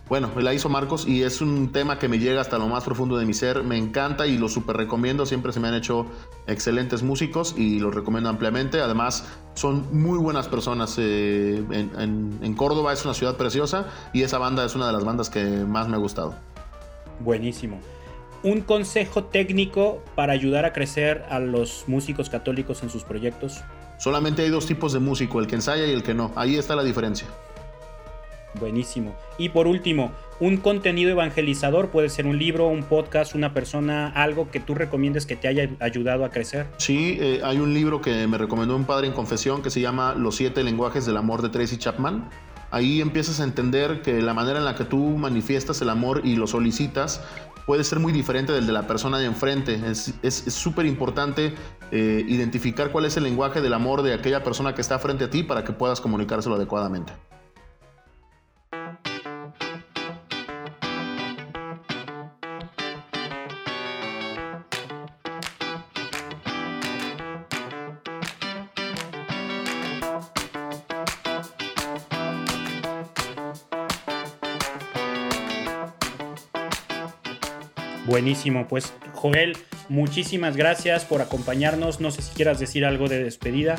Bueno, la hizo Marcos y es un tema que me llega hasta lo más profundo de mi ser. Me encanta y lo súper recomiendo. Siempre se me han hecho excelentes músicos y los recomiendo ampliamente. Además, son muy buenas personas. Eh, en, Córdoba es una ciudad preciosa y esa banda es una de las bandas que más me ha gustado. Buenísimo. Un consejo técnico para ayudar a crecer a los músicos católicos en sus proyectos. Solamente hay dos tipos de músico, el que ensaya y el que no. Ahí está la diferencia. Buenísimo. Y por último, un contenido evangelizador puede ser un libro, un podcast, una persona, algo que tú recomiendes que te haya ayudado a crecer. Sí, eh, hay un libro que me recomendó un padre en confesión que se llama Los siete lenguajes del amor de Tracy Chapman. Ahí empiezas a entender que la manera en la que tú manifiestas el amor y lo solicitas puede ser muy diferente del de la persona de enfrente. Es súper importante eh, identificar cuál es el lenguaje del amor de aquella persona que está frente a ti para que puedas comunicárselo adecuadamente. Buenísimo, pues Joel, muchísimas gracias por acompañarnos. No sé si quieras decir algo de despedida.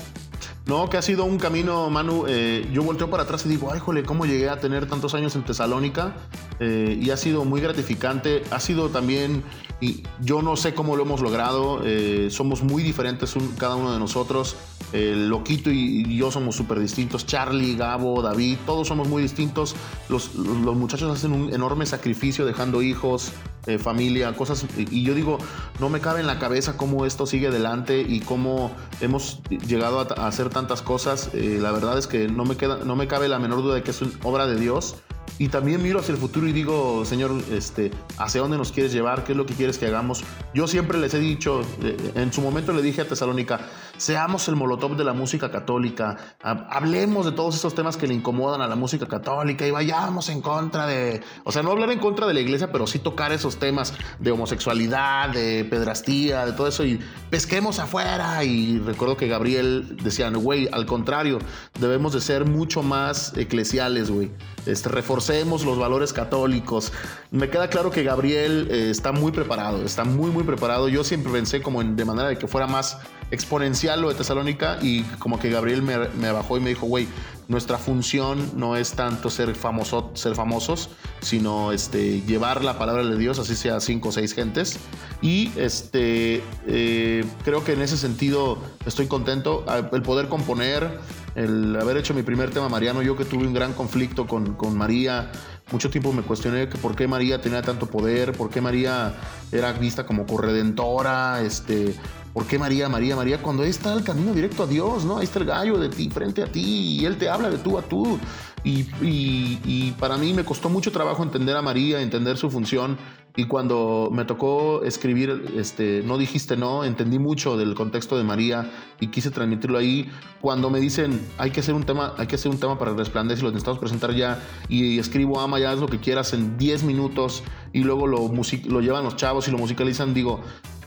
No, que ha sido un camino, Manu. Eh, yo volteo para atrás y digo, ay, jole, ¿cómo llegué a tener tantos años en Tesalónica? Eh, y ha sido muy gratificante. Ha sido también, y yo no sé cómo lo hemos logrado. Eh, somos muy diferentes cada uno de nosotros. El Loquito y, yo somos súper distintos. Charlie, Gabo, David, todos somos muy distintos. Los, los muchachos hacen un enorme sacrificio dejando hijos, eh, familia, cosas. Y yo digo, no me cabe en la cabeza cómo esto sigue adelante y cómo hemos llegado a, hacer tantas cosas. Eh, la verdad es que no me, queda, no me cabe la menor duda de que es una obra de Dios. Y también miro hacia el futuro y digo, Señor, este, ¿hacia dónde nos quieres llevar? ¿Qué es lo que quieres que hagamos? Yo siempre les he dicho, eh, en su momento le dije a Tesalónica, seamos el molotov de la música católica, hablemos de todos esos temas que le incomodan a la música católica y vayamos en contra de, o sea, no hablar en contra de la iglesia, pero sí tocar esos temas de homosexualidad, de pedrastía, de todo eso y pesquemos afuera. Y recuerdo que Gabriel decía, güey, al contrario, debemos de ser mucho más eclesiales, güey. Este, reforcemos los valores católicos. Me queda claro que Gabriel eh, está muy preparado, está muy, muy preparado. Yo siempre pensé como de manera de que fuera más exponencial lo de Tesalónica y como que Gabriel me, bajó y me dijo, güey, nuestra función no es tanto ser, famoso, ser famosos, sino este, llevar la palabra de Dios, así sea cinco o seis gentes. Y este, eh, creo que en ese sentido estoy contento. El poder componer, el haber hecho mi primer tema mariano, yo que tuve un gran conflicto con, con María, mucho tiempo me cuestioné que por qué María tenía tanto poder, por qué María era vista como corredentora, este, ¿Por qué María, María, María? Cuando ahí está el camino directo a Dios, ¿no? Ahí está el gallo de ti, frente a ti, y Él te habla de tú a tú. Y, para mí me costó mucho trabajo entender a María, entender su función. Y cuando me tocó escribir, este, no dijiste no, entendí mucho del contexto de María y quise transmitirlo ahí. Cuando me dicen hay que hacer un tema, hay que hacer un tema para el resplandece y lo necesitamos presentar ya y escribo ama ya haz lo que quieras en 10 minutos y luego lo, lo llevan los chavos y lo musicalizan, digo,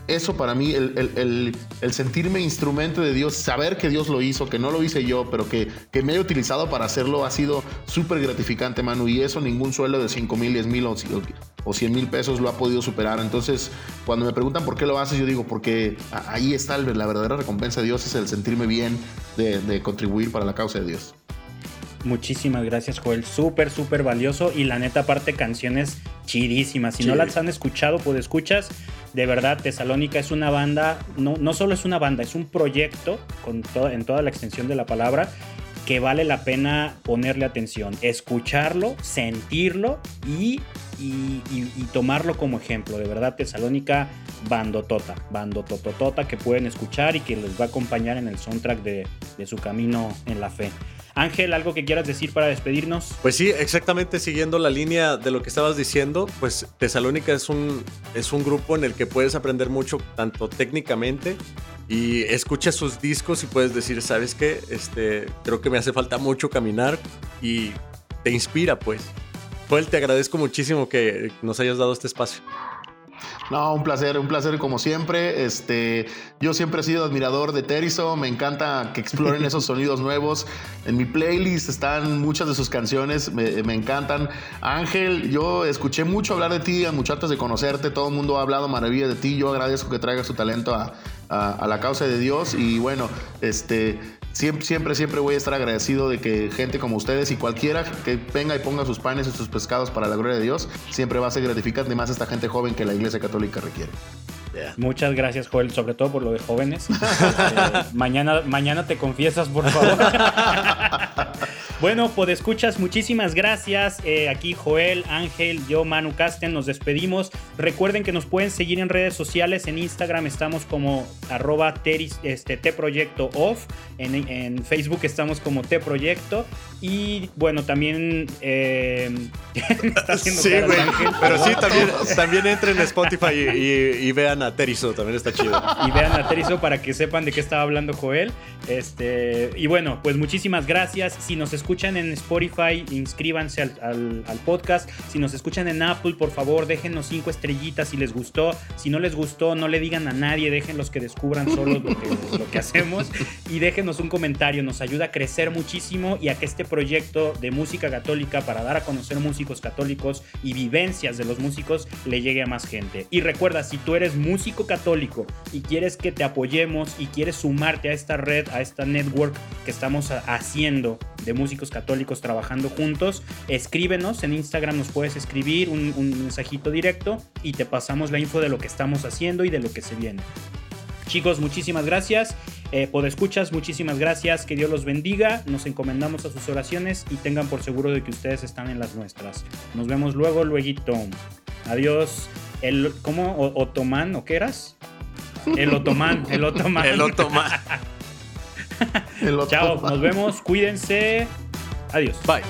eso para mí, el, sentirme instrumento de Dios, saber que Dios lo hizo, que no lo hice yo, pero que, que me he utilizado para hacerlo, ha sido súper gratificante, Manu. Y eso ningún sueldo de 5 mil, 10 mil o 100 mil pesos lo ha podido superar. Entonces, cuando me preguntan por qué lo haces, yo digo, porque ahí está la verdadera recompensa de Dios, es el sentirme bien de contribuir para la causa de Dios. Muchísimas gracias, Joel. Súper, súper valioso. Y la neta, aparte, canciones chidísimas. Si no las han escuchado, pues escuchas. De verdad, Tesalónica es una banda, no, no solo es una banda, es un proyecto con en toda la extensión de la palabra que vale la pena ponerle atención, escucharlo, sentirlo y, y, tomarlo como ejemplo. De verdad, Tesalónica, bandotota, bandotototota que pueden escuchar y que les va a acompañar en el soundtrack de, de su camino en la fe. Ángel, ¿algo que quieras decir para despedirnos? Pues sí, exactamente siguiendo la línea de lo que estabas diciendo, pues Tesalónica es un, es un grupo en el que puedes aprender mucho, tanto técnicamente, y escuchas sus discos y puedes decir, ¿sabes qué? Este, creo que me hace falta mucho caminar y te inspira, pues. Joel, te agradezco muchísimo que nos hayas dado este espacio. No, un placer, un placer como siempre. Este, yo siempre he sido admirador de Terizo, me encanta que exploren esos [LAUGHS] sonidos nuevos. En mi playlist están muchas de sus canciones, me, encantan. Ángel, yo escuché mucho hablar de ti, mucho antes de conocerte, todo el mundo ha hablado maravilla de ti. Yo agradezco que traigas tu talento a, a, la causa de Dios y bueno, este, siempre, siempre, siempre voy a estar agradecido de que gente como ustedes y cualquiera que venga y ponga sus panes y sus pescados para la gloria de Dios, siempre va a ser gratificante más esta gente joven que la Iglesia Católica requiere. Muchas gracias, Joel, sobre todo por lo de jóvenes. [LAUGHS] Este, mañana, mañana te confiesas, por favor. [LAUGHS] bueno, pues escuchas, muchísimas gracias. Eh, aquí Joel, Ángel, yo, Manu Casten, nos despedimos. Recuerden que nos pueden seguir en redes sociales. En Instagram estamos como arroba teris, este, Proyecto Off. En, Facebook estamos como T Proyecto. Y bueno, también. Eh, [LAUGHS] sí, güey. Pero sí, también, también entren en Spotify y, y vean a Terizo, también está chido. Y vean a Terizo para que sepan de qué estaba hablando Joel. Este, y bueno, pues muchísimas gracias. Si nos escuchan en Spotify, inscríbanse al, podcast. Si nos escuchan en Apple, por favor, déjenos cinco estrellitas si les gustó. Si no les gustó, no le digan a nadie, déjenlos que descubran solo lo que, [LAUGHS] lo que hacemos. Y déjenos un comentario, nos ayuda a crecer muchísimo y a que este proyecto de música católica para dar a conocer músicos católicos y vivencias de los músicos le llegue a más gente. Y recuerda, si tú eres músico, músico católico y quieres que te apoyemos y quieres sumarte a esta red, a esta network que estamos haciendo de músicos católicos trabajando juntos, escríbenos en Instagram, nos puedes escribir un, mensajito directo y te pasamos la info de lo que estamos haciendo y de lo que se viene. Chicos, muchísimas gracias. Eh, por escuchas, muchísimas gracias. Que Dios los bendiga. Nos encomendamos a sus oraciones y tengan por seguro de que ustedes están en las nuestras. Nos vemos luego, luego. Adiós. El, ¿Cómo? ¿Otomán o qué eras? El otomán, [LAUGHS] el otomán. el otomán. [LAUGHS] Chao, nos vemos, cuídense. Adiós. Bye.